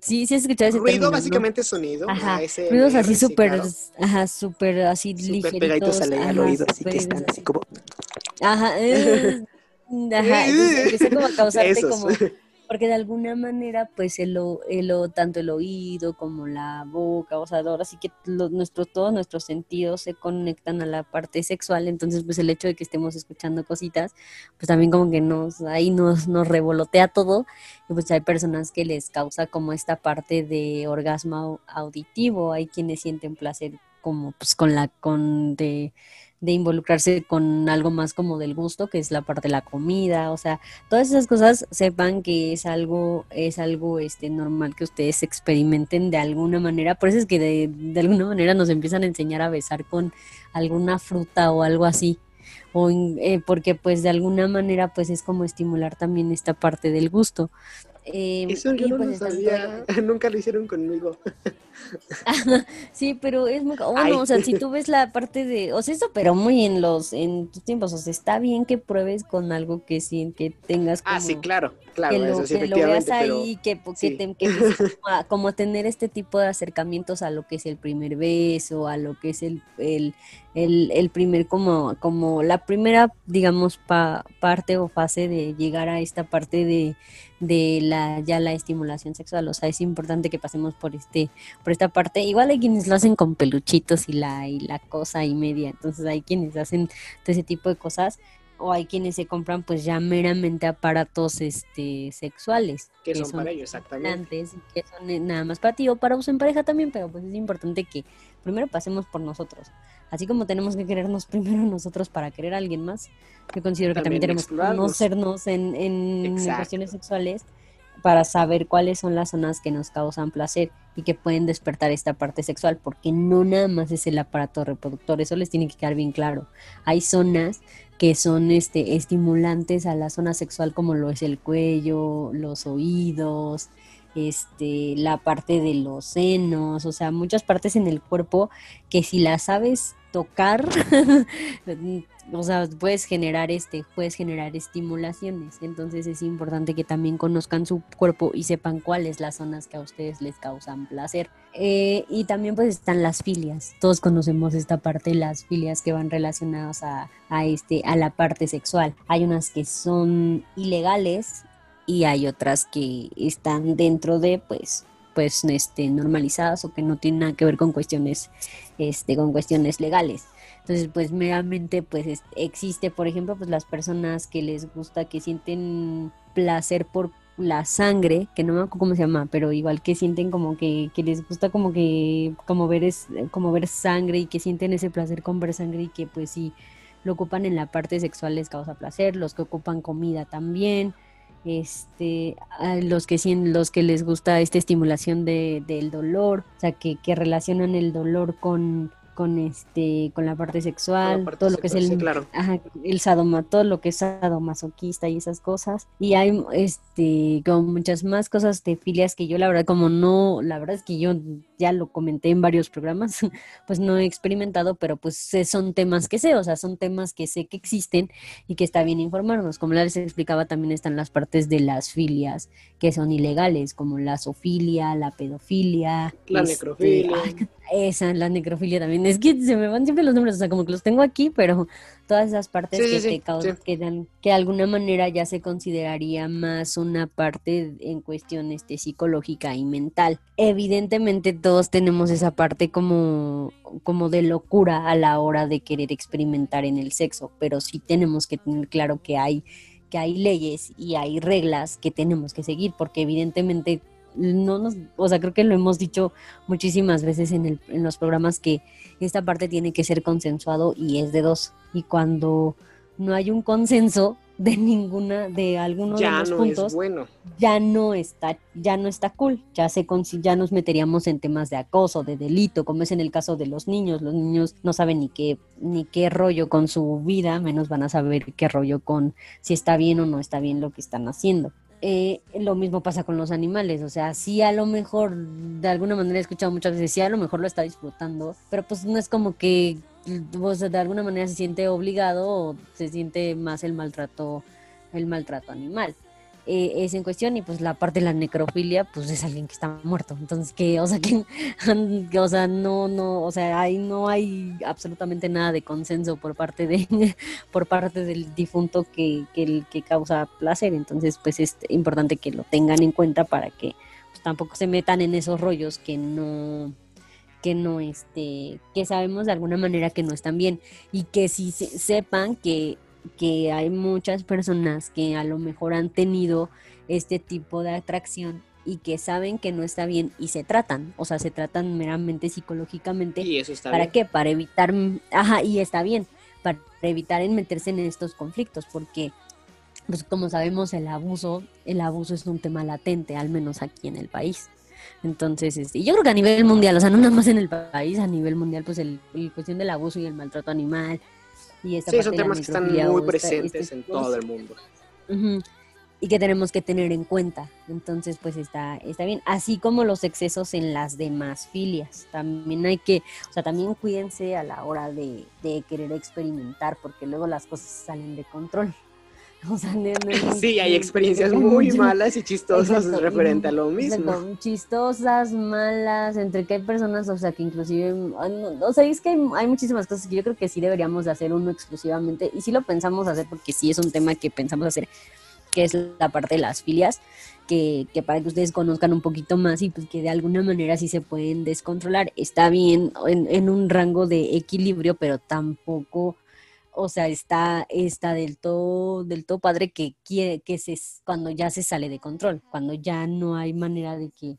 Speaker 1: sí, sí has escuchado ese
Speaker 2: Ruido básicamente sonido.
Speaker 1: Ajá, ruidos así súper, ajá, súper así
Speaker 2: super pegaditos al, al, oído, así que están así como...
Speaker 1: Ajá, eh, ajá, entonces como a causarte como porque de alguna manera pues el, el, tanto el oído como la boca, o sea, ahora sí que nuestro, todos nuestros sentidos se conectan a la parte sexual, entonces pues el hecho de que estemos escuchando cositas, pues también como que nos, ahí nos, nos revolotea todo, y pues hay personas que les causa como esta parte de orgasmo auditivo, hay quienes sienten placer como pues con la, con de de involucrarse con algo más como del gusto, que es la parte de la comida, o sea, todas esas cosas sepan que es algo, es algo este normal que ustedes experimenten de alguna manera, por eso es que de, de alguna manera nos empiezan a enseñar a besar con alguna fruta o algo así, o eh, porque pues de alguna manera pues es como estimular también esta parte del gusto.
Speaker 2: Eh, Eso yo no lo pues, sabía, nunca lo hicieron conmigo.
Speaker 1: sí, pero es muy... Bueno, o sea, si tú ves la parte de... O sea, eso, pero muy en los en tus tiempos. O sea, está bien que pruebes con algo que sí, que tengas
Speaker 2: como... Ah, sí, claro, claro. Que
Speaker 1: lo,
Speaker 2: eso
Speaker 1: que lo veas ahí, que, que, como, tener este tipo de acercamientos a lo que es el primer beso, a lo que es el, el, el, primer, como, como la primera, digamos, parte o fase de llegar a esta parte de de la ya la estimulación sexual, o sea, es importante que pasemos por este por esta parte. Igual hay quienes lo hacen con peluchitos y la y la cosa y media, entonces hay quienes hacen todo ese tipo de cosas o hay quienes se compran pues ya meramente aparatos este sexuales
Speaker 2: que, son, para ellos exactamente.
Speaker 1: que son eh, nada más para ti o para uso en pareja también pero pues es importante que primero pasemos por nosotros. Así como tenemos que querernos primero nosotros para querer a alguien más yo considero que también tenemos que conocernos en, en cuestiones sexuales para saber cuáles son las zonas que nos causan placer y que pueden despertar esta parte sexual, porque no nada más es el aparato reproductor, eso les tiene que quedar bien claro. Hay zonas que son este, estimulantes a la zona sexual como lo es el cuello, los oídos, este, la parte de los senos, o sea, muchas partes en el cuerpo que si las sabes tocar, o sea, puedes generar este, puedes generar estimulaciones. Entonces es importante que también conozcan su cuerpo y sepan cuáles las zonas que a ustedes les causan placer. Eh, y también pues están las filias. Todos conocemos esta parte, las filias que van relacionadas a, a este, a la parte sexual. Hay unas que son ilegales y hay otras que están dentro de pues pues este normalizadas o que no tienen nada que ver con cuestiones este con cuestiones legales. Entonces, pues meramente pues existe, por ejemplo, pues las personas que les gusta que sienten placer por la sangre, que no me acuerdo cómo se llama, pero igual que sienten como que, que les gusta como que como ver es como ver sangre y que sienten ese placer con ver sangre y que pues sí lo ocupan en la parte sexual les causa placer, los que ocupan comida también, este, los que los que les gusta esta estimulación de, del dolor, o sea, que, que relacionan el dolor con, con este con la parte sexual, todo lo que es el
Speaker 2: claro.
Speaker 1: el sadoma, todo lo que es sadomasoquista y esas cosas. Y hay este como muchas más cosas de filias que yo la verdad como no, la verdad es que yo ya lo comenté en varios programas, pues no he experimentado, pero pues son temas que sé, o sea, son temas que sé que existen y que está bien informarnos. Como les explicaba, también están las partes de las filias que son ilegales, como la zoofilia, la pedofilia,
Speaker 2: la
Speaker 1: este,
Speaker 2: necrofilia.
Speaker 1: Esa, la necrofilia también. Es que se me van siempre los nombres, o sea, como que los tengo aquí, pero todas esas partes
Speaker 2: Sí,
Speaker 1: que
Speaker 2: sí,
Speaker 1: te causan,
Speaker 2: sí.
Speaker 1: que dan, que de alguna manera ya se consideraría más una parte en cuestión este, psicológica y mental. Evidentemente todos tenemos esa parte como, como de locura a la hora de querer experimentar en el sexo, pero sí tenemos que tener claro que hay que hay leyes y hay reglas que tenemos que seguir, porque evidentemente no nos, o sea, creo que lo hemos dicho muchísimas veces en, el, en los programas que esta parte tiene que ser consensuado y es de dos. Y cuando no hay un consenso de ninguna, de alguno de
Speaker 2: Ya
Speaker 1: los
Speaker 2: no
Speaker 1: puntos,
Speaker 2: es bueno.
Speaker 1: ya no está, ya no está cool, ya se ya nos meteríamos en temas de acoso, de delito, como es en el caso de los niños. Los niños no saben ni qué, ni qué rollo con su vida, menos van a saber qué rollo con si está bien o no está bien lo que están haciendo. Eh, lo mismo pasa con los animales, o sea, sí a lo mejor, de alguna manera he escuchado muchas veces, sí a lo mejor lo está disfrutando, pero pues no es como que, de alguna manera se siente obligado o se siente más el maltrato, el maltrato animal. Eh, es en cuestión y pues la parte de la necrofilia pues es alguien que está muerto. Entonces que o sea que, o sea no no o sea ahí no hay absolutamente nada de consenso por parte de por parte del difunto que, que causa placer. Entonces pues es importante que lo tengan en cuenta para que pues, tampoco se metan en esos rollos que no que no este que sabemos de alguna manera que no están bien. Y que sí se- sepan que que hay muchas personas que a lo mejor han tenido este tipo de atracción y que saben que no está bien y se tratan, o sea, se tratan meramente psicológicamente.
Speaker 2: Y eso está
Speaker 1: ¿Para
Speaker 2: bien.
Speaker 1: qué? Para evitar, ajá, y está bien, para evitar en meterse en estos conflictos, porque, pues como sabemos, el abuso, el abuso es un tema latente, al menos aquí en el país. Entonces, este, y yo creo que a nivel mundial, o sea, no nada más en el país, a nivel mundial, pues el, el cuestión del abuso y el maltrato animal y esta
Speaker 2: Sí, son temas que están muy
Speaker 1: esta-
Speaker 2: presentes
Speaker 1: este
Speaker 2: en todo el mundo.
Speaker 1: Y que tenemos que tener en cuenta. Entonces, pues está, está bien. Así como los excesos en las demás filias. También hay que, o sea, también cuídense a la hora de, de querer experimentar, porque luego las cosas salen de control. O sea, no- no-
Speaker 2: Sí, hay experiencias muy malas y chistosas
Speaker 1: Exacto,
Speaker 2: referente a lo
Speaker 1: exacto,
Speaker 2: mismo.
Speaker 1: Chistosas, malas, entre que hay personas, o sea, que inclusive, ah, no, o sea, es que hay, hay muchísimas cosas que yo creo que sí deberíamos de hacer uno exclusivamente, y sí lo pensamos hacer porque sí es un tema que pensamos hacer, que es la parte de las filias, que, que para que ustedes conozcan un poquito más y pues que de alguna manera sí se pueden descontrolar. Está bien en, en un rango de equilibrio, pero tampoco o sea, está, está del todo, del todo padre que quiere, que se, cuando ya se sale de control, cuando ya no hay manera de que,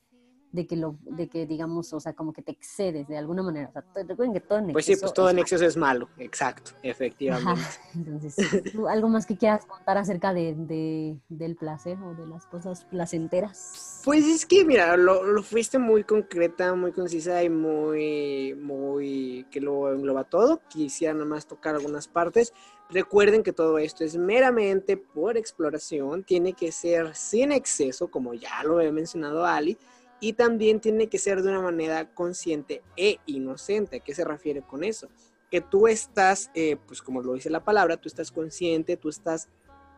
Speaker 1: de que lo, de que digamos, o sea, como que te excedes de alguna manera. O sea, recuerden que todo en
Speaker 2: Pues sí,
Speaker 1: exceso
Speaker 2: pues todo en exceso es malo, exacto, efectivamente.
Speaker 1: Ajá, entonces, ¿tú algo más que quieras contar acerca de, de- del placer o de las cosas placenteras?
Speaker 2: Pues es que, mira, lo, lo fuiste muy concreta, muy concisa y muy, muy, que lo engloba todo. Quisiera nomás tocar algunas partes. Recuerden que todo esto es meramente por exploración, tiene que ser sin exceso, como ya lo he mencionado Ali, y también tiene que ser de una manera consciente e inocente. ¿A qué se refiere con eso? Que tú estás, eh, pues como lo dice la palabra, tú estás consciente, tú estás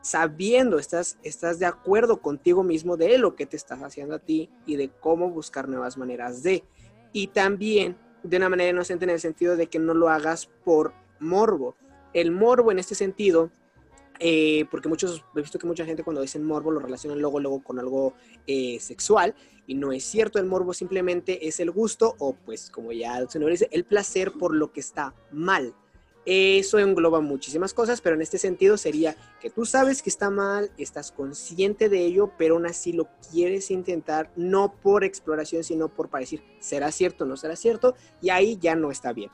Speaker 2: sabiendo, estás, estás de acuerdo contigo mismo de lo que te estás haciendo a ti y de cómo buscar nuevas maneras de. Y también de una manera inocente en el sentido de que no lo hagas por morbo. El morbo en este sentido eh, porque muchos, he visto que mucha gente cuando dicen morbo lo relacionan luego, luego con algo eh, sexual, y no es cierto, el morbo simplemente es el gusto, o pues como ya el señor dice, el placer por lo que está mal. Eso engloba muchísimas cosas, pero en este sentido sería que tú sabes que está mal, estás consciente de ello, pero aún así lo quieres intentar, no por exploración, sino por para decir, ¿será cierto o no será cierto? Y ahí ya no está bien,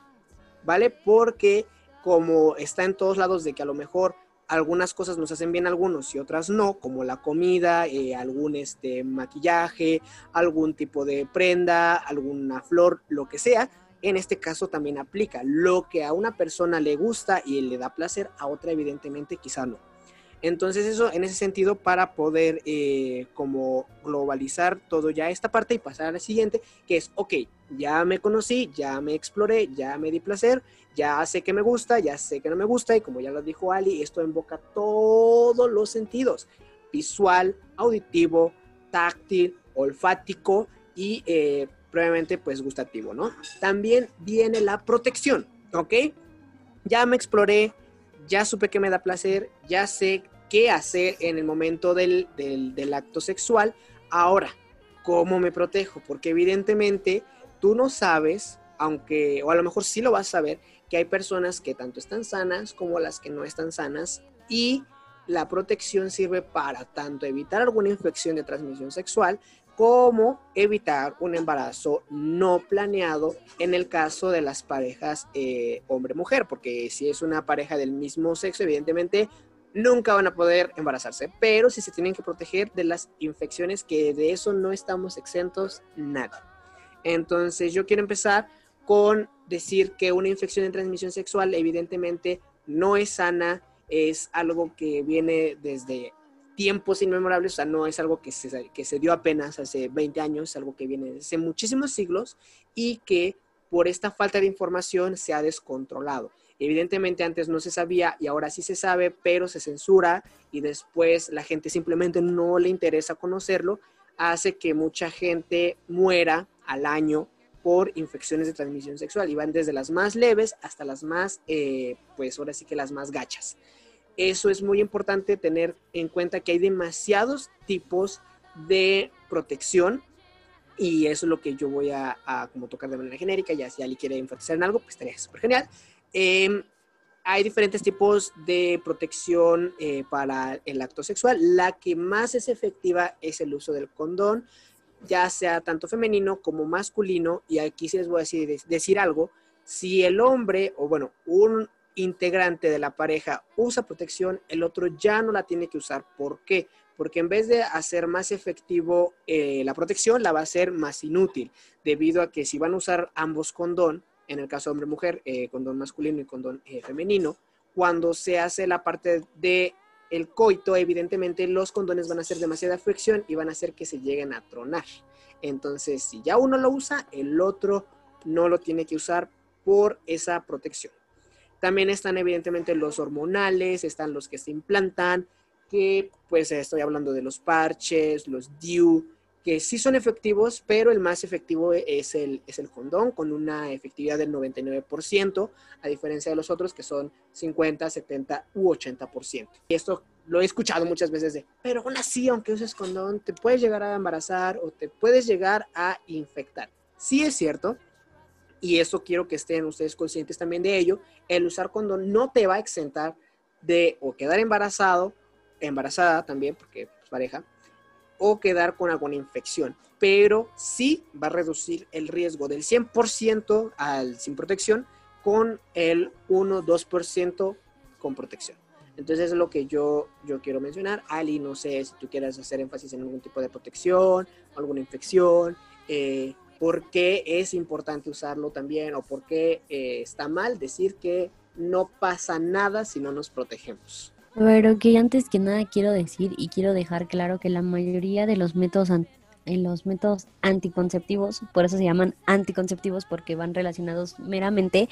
Speaker 2: ¿vale? Porque como está en todos lados de que a lo mejor algunas cosas nos hacen bien algunos y otras no, como la comida, eh, algún este, maquillaje, algún tipo de prenda, alguna flor, lo que sea, en este caso también aplica. Lo que a una persona le gusta y le da placer, a otra evidentemente quizá no. Entonces eso en ese sentido para poder eh, como globalizar todo ya esta parte y pasar a la siguiente, que es, ok, ya me conocí, ya me exploré, ya me di placer, ya sé que me gusta, ya sé que no me gusta y como ya lo dijo Ali, esto invoca todos los sentidos, visual, auditivo, táctil, olfático y eh, probablemente pues gustativo, ¿no? También viene la protección, ¿ok? Ya me exploré, ya supe que me da placer, ya sé qué hacer en el momento del, del, acto sexual. Ahora, ¿cómo me protejo? Porque evidentemente tú no sabes, aunque, o a lo mejor sí lo vas a saber, que hay personas que tanto están sanas como las que no están sanas y la protección sirve para tanto evitar alguna infección de transmisión sexual cómo evitar un embarazo no planeado en el caso de las parejas eh, hombre-mujer, porque si es una pareja del mismo sexo, evidentemente nunca van a poder embarazarse, pero si se tienen que proteger de las infecciones, que de eso no estamos exentos nada. Entonces yo quiero empezar con decir que una infección de transmisión sexual evidentemente no es sana, es algo que viene desde tiempos inmemorables, o sea, no es algo que se, que se dio apenas hace 20 años, es algo que viene desde muchísimos siglos y que por esta falta de información se ha descontrolado. Evidentemente antes no se sabía y ahora sí se sabe, pero se censura y después la gente simplemente no le interesa conocerlo, hace que mucha gente muera al año por infecciones de transmisión sexual y van desde las más leves hasta las más, eh, pues ahora sí que las más gachas. Eso es muy importante tener en cuenta que hay demasiados tipos de protección y eso es lo que yo voy a, como tocar de manera genérica, ya si alguien quiere enfatizar en algo, pues estaría súper genial. Em, hay diferentes tipos de protección eh, para el acto sexual. La que más es efectiva es el uso del condón, ya sea tanto femenino como masculino. Y aquí sí les voy a decir, decir algo. Si el hombre, o bueno, un integrante de la pareja usa protección, el otro ya no la tiene que usar. ¿Por qué? Porque en vez de hacer más efectivo eh, la protección, la va a hacer más inútil, debido a que si van a usar ambos condón, en el caso hombre-mujer, eh, condón masculino y condón eh, femenino, cuando se hace la parte de el coito, evidentemente los condones van a hacer demasiada fricción y van a hacer que se lleguen a tronar. Entonces, si ya uno lo usa, el otro no lo tiene que usar por esa protección. También están evidentemente los hormonales, están los que se implantan, que pues estoy hablando de los parches, los DIU, que sí son efectivos, pero el más efectivo es el, es el condón, con una efectividad del 99%, a diferencia de los otros que son 50, 70 u 80%. Y esto lo he escuchado muchas veces de, pero aún así, aunque uses condón, te puedes llegar a embarazar o te puedes llegar a infectar. Sí es cierto, y eso quiero que estén ustedes conscientes también de ello, el usar condón no te va a exentar de o quedar embarazado, embarazada también, porque es pareja, o quedar con alguna infección, pero sí va a reducir el riesgo del 100% al sin protección con el 1-2% con protección. Entonces es lo que yo, yo quiero mencionar. Ali, no sé si tú quieres hacer énfasis en algún tipo de protección, alguna infección, eh, por qué es importante usarlo también o por qué eh, está mal decir que no pasa nada si no nos protegemos.
Speaker 1: A ver, ok, antes que nada quiero decir y quiero dejar claro que la mayoría de los métodos en los métodos anticonceptivos, por eso se llaman anticonceptivos porque van relacionados meramente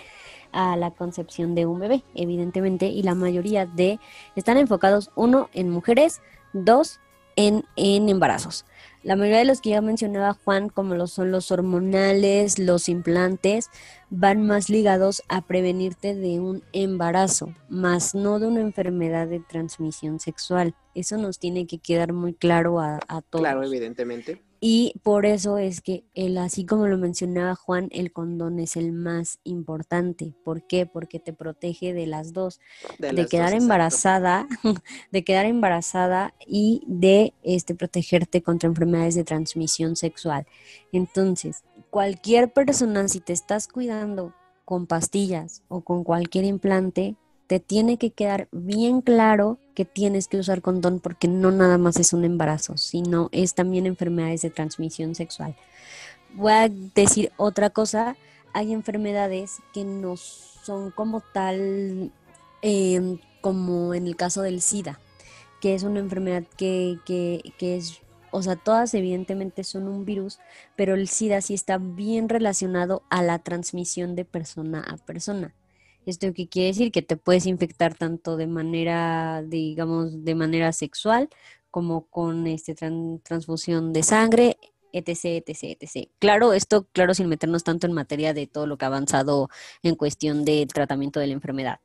Speaker 1: a la concepción de un bebé, evidentemente, y la mayoría de están enfocados uno en mujeres, dos en, en embarazos. La mayoría de los que ya mencionaba Juan, como lo son los hormonales, los implantes, van más ligados a prevenirte de un embarazo, más no de una enfermedad de transmisión sexual. Eso nos tiene que quedar muy claro a, a todos.
Speaker 2: Claro, evidentemente.
Speaker 1: Y por eso es que el, así como lo mencionaba Juan, el condón es el más importante. ¿Por qué? Porque te protege de las dos, de,
Speaker 2: las
Speaker 1: quedar
Speaker 2: dos, exacto.
Speaker 1: embarazada, de quedar embarazada y de este protegerte contra enfermedades de transmisión sexual. Entonces, cualquier persona si te estás cuidando con pastillas o con cualquier implante, te tiene que quedar bien claro que tienes que usar condón porque no nada más es un embarazo, sino es también enfermedades de transmisión sexual. Voy a decir otra cosa, hay enfermedades que no son como tal, eh, como en el caso del SIDA, que es una enfermedad que, que, que es o sea, todas evidentemente son un virus, pero el SIDA sí está bien relacionado a la transmisión de persona a persona. ¿Esto qué quiere decir? Que te puedes infectar tanto de manera, digamos, de manera sexual, como con este tran- transfusión de sangre, etc, etc, etc. Claro, esto, claro, sin meternos tanto en materia de todo lo que ha avanzado en cuestión del tratamiento de la enfermedad.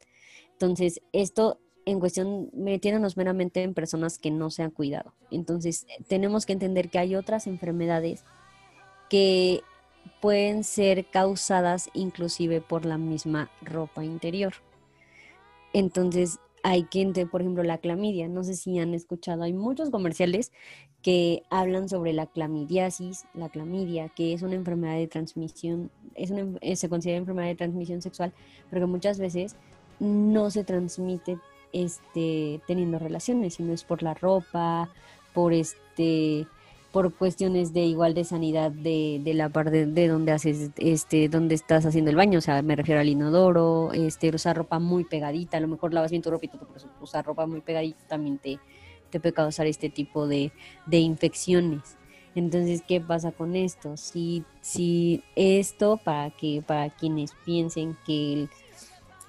Speaker 1: Entonces, esto en cuestión, metiéndonos meramente en personas que no se han cuidado. Entonces, tenemos que entender que hay otras enfermedades que pueden ser causadas inclusive por la misma ropa interior. Entonces, hay entender, por ejemplo, la clamidia. No sé si han escuchado, hay muchos comerciales que hablan sobre la clamidiasis, la clamidia, que es una enfermedad de transmisión, es una, eh, se considera enfermedad de transmisión sexual, pero que muchas veces no se transmite este, teniendo relaciones, sino es por la ropa, por este por cuestiones de igual de sanidad de, de la parte de donde haces este donde estás haciendo el baño, o sea, me refiero al inodoro, este usar ropa muy pegadita, a lo mejor lavas bien tu ropa pero usar ropa muy pegadita también te, te puede causar este tipo de, de infecciones. Entonces, ¿qué pasa con esto? Si, si esto, para que, para quienes piensen que el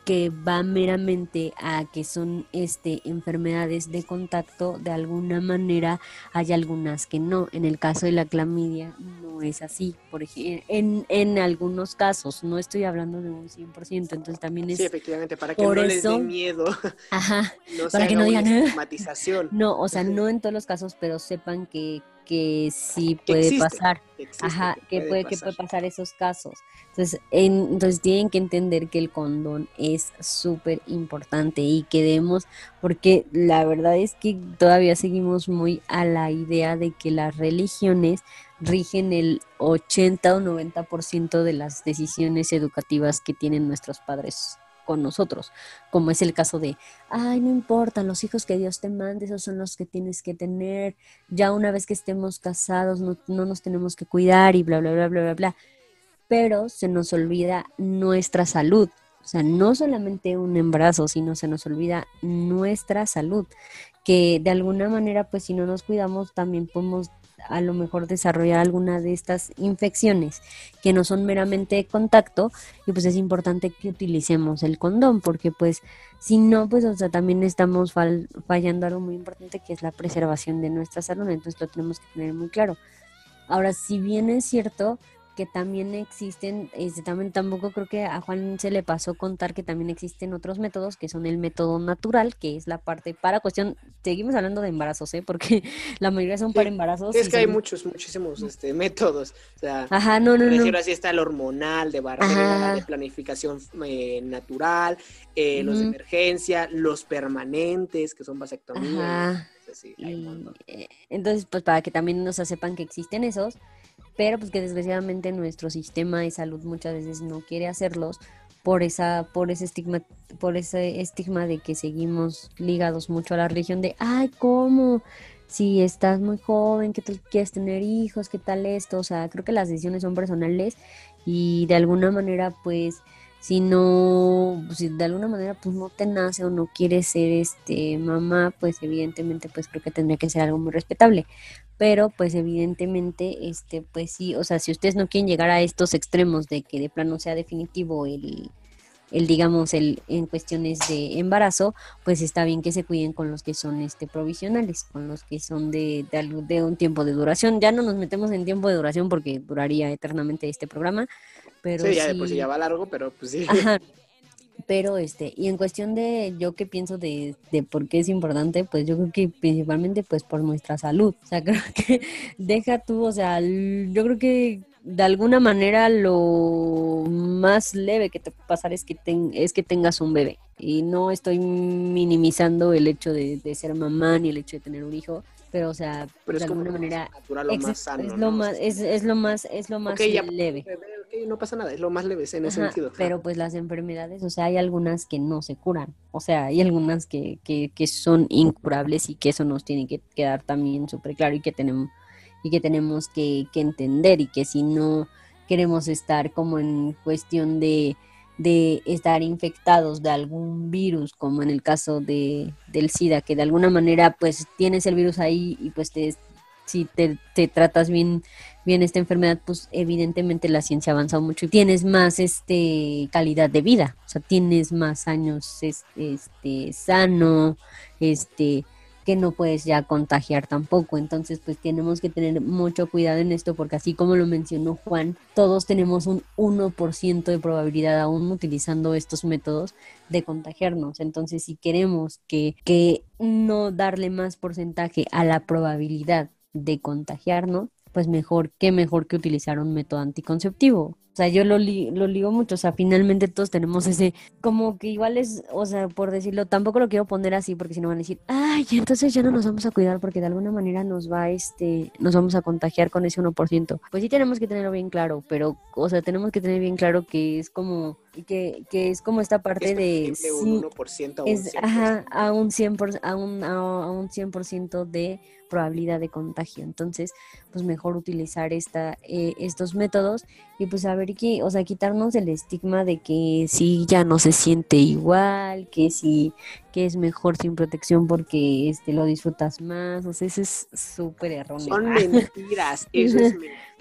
Speaker 1: que va meramente a que son este enfermedades de contacto, de alguna manera hay algunas que no. En el caso de la clamidia no es así. Por ejemplo, en, en algunos casos, no estoy hablando de un 100%, entonces también es...
Speaker 2: Sí, efectivamente, para que
Speaker 1: por
Speaker 2: no les dé
Speaker 1: eso-
Speaker 2: miedo,
Speaker 1: Ajá,
Speaker 2: no
Speaker 1: Para que no digan,
Speaker 2: estigmatización.
Speaker 1: no, o sea, no en todos los casos, pero sepan que, que sí
Speaker 2: Que
Speaker 1: puede
Speaker 2: existe,
Speaker 1: pasar.
Speaker 2: que existe,
Speaker 1: Ajá, que puede, que
Speaker 2: pasar.
Speaker 1: puede pasar esos casos. Entonces, en- entonces tienen que entender que el condón es súper importante y que debemos, porque la verdad es que todavía seguimos muy a la idea de que las religiones rigen el 80 o 90% de las decisiones educativas que tienen nuestros padres con nosotros, como es el caso de, ay, no importa, los hijos que Dios te mande, esos son los que tienes que tener, ya una vez que estemos casados no, no nos tenemos que cuidar y bla, bla, bla, bla, bla, bla. Pero se nos olvida nuestra salud. O sea, no solamente un embarazo, sino se nos olvida nuestra salud. Que de alguna manera, pues si no nos cuidamos, también podemos a lo mejor desarrollar alguna de estas infecciones que no son meramente de contacto y pues es importante que utilicemos el condón porque pues si no pues o sea también estamos fal- fallando algo muy importante que es la preservación de nuestra salud entonces lo tenemos que tener muy claro. Ahora si bien es cierto que también existen, este, también tampoco creo que a Juan se le pasó contar que también existen otros métodos, que son el método natural, que es la parte para cuestión, seguimos hablando de embarazos, ¿eh? porque la mayoría son
Speaker 2: Sí,
Speaker 1: para embarazos.
Speaker 2: Es que hay muchos, muchísimos este, métodos. O sea,
Speaker 1: Ajá, no, no, no.
Speaker 2: así está el hormonal, de barrera, de planificación eh, natural, eh, los de emergencia, los permanentes, que son vasectomías.
Speaker 1: Ajá.
Speaker 2: o sea, sí, hay un
Speaker 1: Y,
Speaker 2: montón.
Speaker 1: eh, entonces, pues para que también nos sepan que existen esos, pero pues que desgraciadamente nuestro sistema de salud muchas veces no quiere hacerlos por esa, por ese estigma, por ese estigma de que seguimos ligados mucho a la religión de ay, ¿cómo? Si estás muy joven, que tal quieres tener hijos, qué tal esto, o sea, creo que las decisiones son personales y de alguna manera pues si no, si de alguna manera pues no te nace o no quieres ser este mamá, pues evidentemente pues creo que tendría que ser algo muy respetable. Pero pues evidentemente, este, pues sí, o sea, si ustedes no quieren llegar a estos extremos de que de plano sea definitivo el, el digamos el en cuestiones de embarazo pues está bien que se cuiden con los que son este provisionales con los que son de, de, de un tiempo de duración ya no nos metemos en tiempo de duración porque duraría eternamente este programa pero
Speaker 2: sí ya después ya va largo pero pues sí
Speaker 1: Ajá. Pero este, y en cuestión de yo qué pienso de, de por qué es importante, pues yo creo que principalmente pues por nuestra salud. O sea, creo que deja tú, o sea, yo creo que de alguna manera lo más leve que te puede pasar es que, ten, es que tengas un bebé. Y no estoy minimizando el hecho de, de, ser mamá ni el hecho de tener un hijo, pero o sea,
Speaker 2: pero
Speaker 1: de alguna manera
Speaker 2: natural, lo más sano,
Speaker 1: es,
Speaker 2: ¿no?
Speaker 1: lo más, es, es, lo más es lo más
Speaker 2: okay, ya,
Speaker 1: leve.
Speaker 2: No pasa nada, es lo más leve en ese
Speaker 1: Ajá,
Speaker 2: sentido.
Speaker 1: Pero pues las enfermedades, o sea, hay algunas que no se curan, o sea, hay algunas que, que, que son incurables y que eso nos tiene que quedar también súper claro y que tenemos y que tenemos que, que entender y que si no queremos estar como en cuestión de, de estar infectados de algún virus, como en el caso de, del SIDA, que de alguna manera pues tienes el virus ahí y pues te, si te, te, tratas bien, bien esta enfermedad, pues evidentemente la ciencia ha avanzado mucho y tienes más este calidad de vida, o sea, tienes más años este, sano, este que no puedes ya contagiar tampoco. Entonces, pues tenemos que tener mucho cuidado en esto porque así como lo mencionó Juan, todos tenemos un 1% de probabilidad aún utilizando estos métodos de contagiarnos. Entonces, si queremos que, que no darle más porcentaje a la probabilidad de contagiarnos, pues mejor, qué mejor que utilizar un método anticonceptivo. O sea, yo lo, li lo ligo mucho, o sea, finalmente todos tenemos ese, como que igual es, o sea, por decirlo, tampoco lo quiero poner así porque si no van a decir, ay, entonces ya no nos vamos a cuidar porque de alguna manera nos va, este, nos vamos a contagiar con ese 1%. Pues sí tenemos que tenerlo bien claro, pero, o sea, tenemos que tener bien claro que es como, que, que es como esta parte
Speaker 2: es
Speaker 1: de...
Speaker 2: Sí, un 1% a un
Speaker 1: es,
Speaker 2: 100%.
Speaker 1: Ajá, a un 100%, a un, a un 100% de probabilidad de contagio. Entonces, pues mejor utilizar esta, eh, estos métodos y pues a ver que, o sea, quitarnos el estigma de que si ya no se siente igual, que si que es mejor sin protección porque este lo disfrutas más, o sea, eso es súper erróneo.
Speaker 2: Son mentiras, eso es mentira.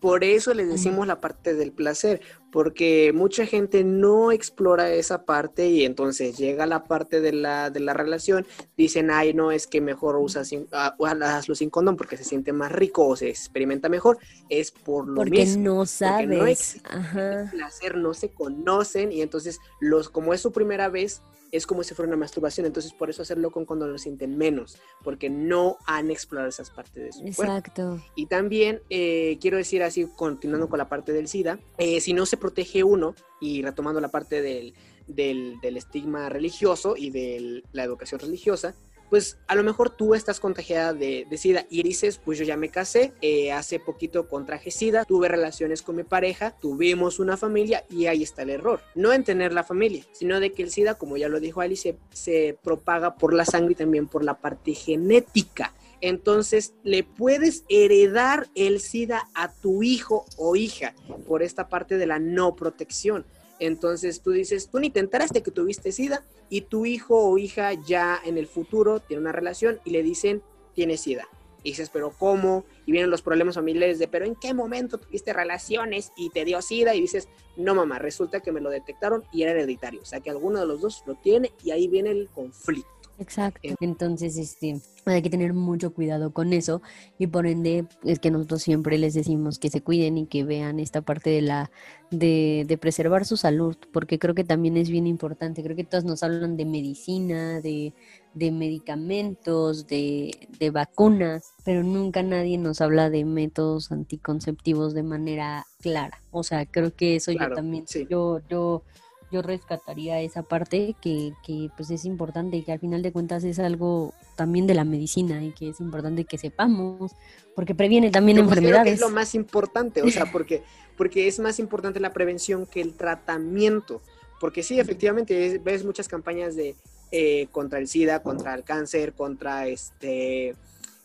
Speaker 2: Por eso les decimos la parte del placer, porque mucha gente no explora esa parte y entonces llega la parte de la, de la relación, dicen, ay, no, es que mejor usas sin, uh, hazlo sin condón porque se siente más rico o se experimenta mejor, es por lo
Speaker 1: porque
Speaker 2: mismo.
Speaker 1: no sabes.
Speaker 2: Porque no
Speaker 1: Ajá.
Speaker 2: el placer, no se conocen y entonces los, como es su primera vez, es como si fuera una masturbación, entonces por eso hacerlo con condón lo sienten menos, porque no han explorado esas partes de su
Speaker 1: Exacto.
Speaker 2: cuerpo. Y también eh, quiero decir así, continuando con la parte del SIDA, eh, si no se protege uno, y retomando la parte del, del, del estigma religioso y de la educación religiosa, pues a lo mejor tú estás contagiada de, SIDA y dices, pues yo ya me casé, eh, hace poquito contraje SIDA, tuve relaciones con mi pareja, tuvimos una familia y ahí está el error. No en tener la familia, sino de que el SIDA, como ya lo dijo Ali, se, se propaga por la sangre y también por la parte genética. Entonces le puedes heredar el SIDA a tu hijo o hija por esta parte de la no protección. Entonces tú dices, tú ni te enteraste que tuviste SIDA y tu hijo o hija ya en el futuro tiene una relación y le dicen, tiene SIDA. Y dices, pero ¿cómo? Y vienen los problemas familiares de, pero ¿en qué momento tuviste relaciones y te dio SIDA? Y dices, no mamá, resulta que me lo detectaron y era hereditario. O sea que alguno de los dos lo tiene y ahí viene el conflicto.
Speaker 1: Exacto. Entonces, este, hay que tener mucho cuidado con eso y por ende es que nosotros siempre les decimos que se cuiden y que vean esta parte de la de, de preservar su salud, porque creo que también es bien importante. Creo que todas nos hablan de medicina, de, de medicamentos, de, de vacunas, pero nunca nadie nos habla de métodos anticonceptivos de manera clara. O sea, creo que eso
Speaker 2: Claro,
Speaker 1: yo también,
Speaker 2: sí.
Speaker 1: yo, yo yo rescataría esa parte que, que pues es importante y que al final de cuentas es algo también de la medicina y que es importante que sepamos porque previene también
Speaker 2: Yo considero que
Speaker 1: enfermedades.
Speaker 2: es lo más importante, o sea, porque, porque es más importante la prevención que el tratamiento. Porque sí, efectivamente, es- ves muchas campañas de eh, contra el SIDA, contra el cáncer, contra este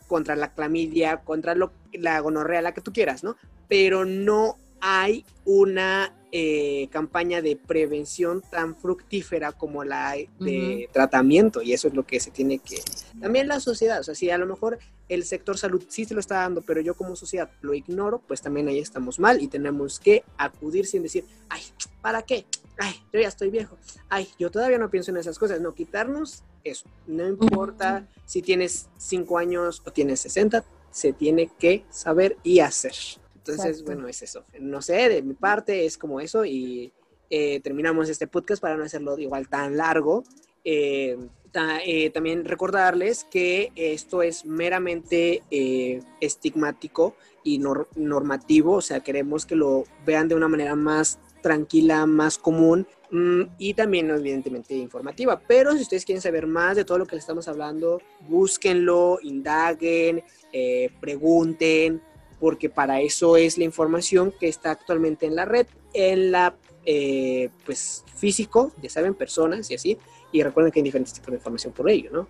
Speaker 2: contra la clamidia, contra lo- la gonorrea, la que tú quieras, ¿no? Pero no hay una eh, campaña de prevención tan fructífera como la de tratamiento y eso es lo que se tiene que... También la sociedad, o sea, si a lo mejor el sector salud sí se lo está dando, pero yo como sociedad lo ignoro, pues también ahí estamos mal y tenemos que acudir sin decir, ay, ¿para qué? Ay, yo ya estoy viejo. Ay, yo todavía no pienso en esas cosas. No, quitarnos eso. No importa si tienes 5 años o tienes 60, se tiene que saber y hacer. Entonces, bueno, es eso. No sé, de mi parte es como eso y eh, terminamos este podcast para no hacerlo igual tan largo. Eh, eh, también recordarles que esto es meramente estigmático y normativo, o sea, queremos que lo vean de una manera más tranquila, más común mm, y también evidentemente informativa. Pero si ustedes quieren saber más de todo lo que le estamos hablando, búsquenlo, indaguen, pregunten, porque para eso es la información que está actualmente en la red, en la, eh, pues, físico, ya saben, personas y así, y recuerden que hay diferentes tipos de información por ello, ¿no?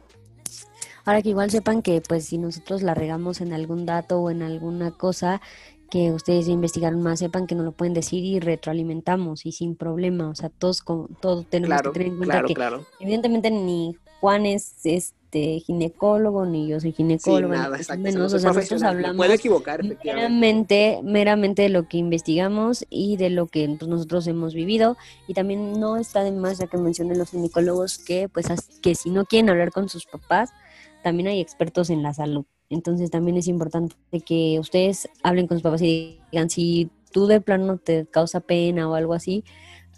Speaker 1: Ahora que igual sepan que, pues, si nosotros la regamos en algún dato o en alguna cosa, que ustedes investigaron más, sepan que nos lo pueden decir y retroalimentamos y sin problema, o sea, todos, con, todo tenemos que tener en cuenta que evidentemente ni Juan es, es este, ginecólogo, ni yo soy ginecólogo,
Speaker 2: sí, nada, menos, o sea, nosotros hablamos puede equivocar,
Speaker 1: meramente, meramente de lo que investigamos y de lo que pues, nosotros hemos vivido y también no está de más ya que mencionen los ginecólogos que pues que si no quieren hablar con sus papás, también hay expertos en la salud. Entonces también es importante que ustedes hablen con sus papás y digan si tú de plano te causa pena o algo así,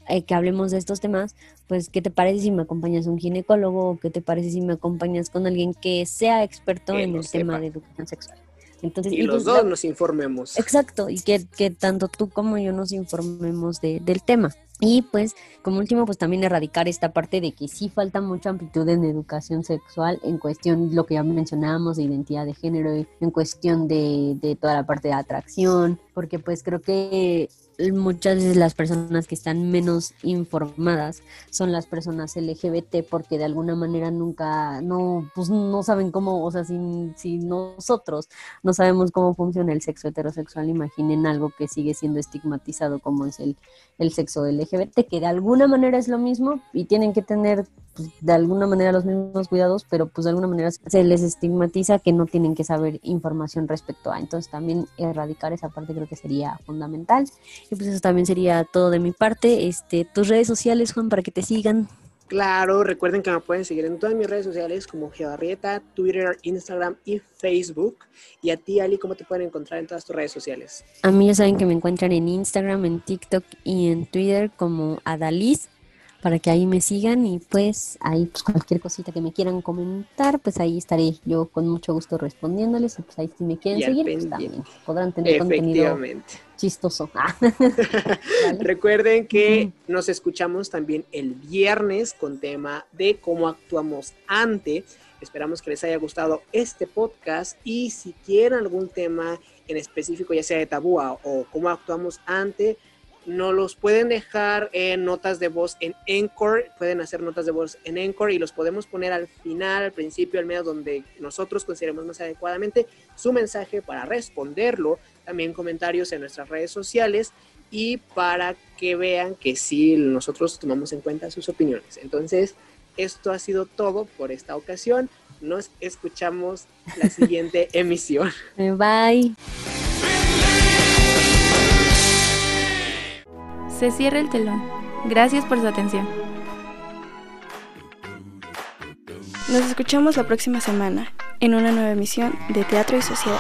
Speaker 1: eh, que hablemos de estos temas, pues, ¿qué te parece si me acompañas a un ginecólogo o qué te parece si me acompañas con alguien que sea experto en el tema de educación sexual?
Speaker 2: Entonces, y, los pues, dos nos informemos.
Speaker 1: Exacto, y que, que, tanto tú como yo nos informemos de, del tema. Y pues, como último, pues también erradicar esta parte de que sí falta mucha amplitud en educación sexual en cuestión, lo que ya mencionábamos, de identidad de género, en cuestión de, de toda la parte de atracción, porque pues creo que muchas veces las personas que están menos informadas son las personas LGBT porque de alguna manera nunca, no, pues no saben cómo, o sea, si, si nosotros no sabemos cómo funciona el sexo heterosexual, imaginen algo que sigue siendo estigmatizado como es el, el sexo LGBT, que de alguna manera es lo mismo y tienen que tener pues, de alguna manera los mismos cuidados, pero pues de alguna manera se les estigmatiza que no tienen que saber información respecto a. Entonces también erradicar esa parte creo que sería fundamental. Y pues eso también sería todo de mi parte. Este, tus redes sociales, Juan, para que te sigan.
Speaker 2: Claro, recuerden que me pueden seguir en todas mis redes sociales como Geobarrieta, Twitter, Instagram y Facebook. Y a ti, Ali, ¿cómo te pueden encontrar en todas tus redes sociales?
Speaker 1: A mí ya saben que me encuentran en Instagram, en TikTok y en Twitter como Adaliz para que ahí me sigan y pues ahí pues cualquier cosita que me quieran comentar, pues ahí estaré yo con mucho gusto respondiéndoles y pues ahí si me quieren seguir, pues también podrán tener contenido chistoso.
Speaker 2: Recuerden que nos escuchamos también el viernes con tema de cómo actuamos ante. Esperamos que les haya gustado este podcast y si quieren algún tema en específico, ya sea de tabúa o cómo actuamos ante, nos los pueden dejar en notas de voz en Encore, pueden hacer notas de voz en Encore y los podemos poner al final, al principio, al medio, donde nosotros consideremos más adecuadamente su mensaje para responderlo, también comentarios en nuestras redes sociales y para que vean que sí nosotros tomamos en cuenta sus opiniones. Entonces, esto ha sido todo por esta ocasión. Nos escuchamos la siguiente emisión.
Speaker 1: Bye.
Speaker 3: Se cierra el telón. Gracias por su atención. Nos escuchamos la próxima semana en una nueva emisión de Teatro y Sociedad.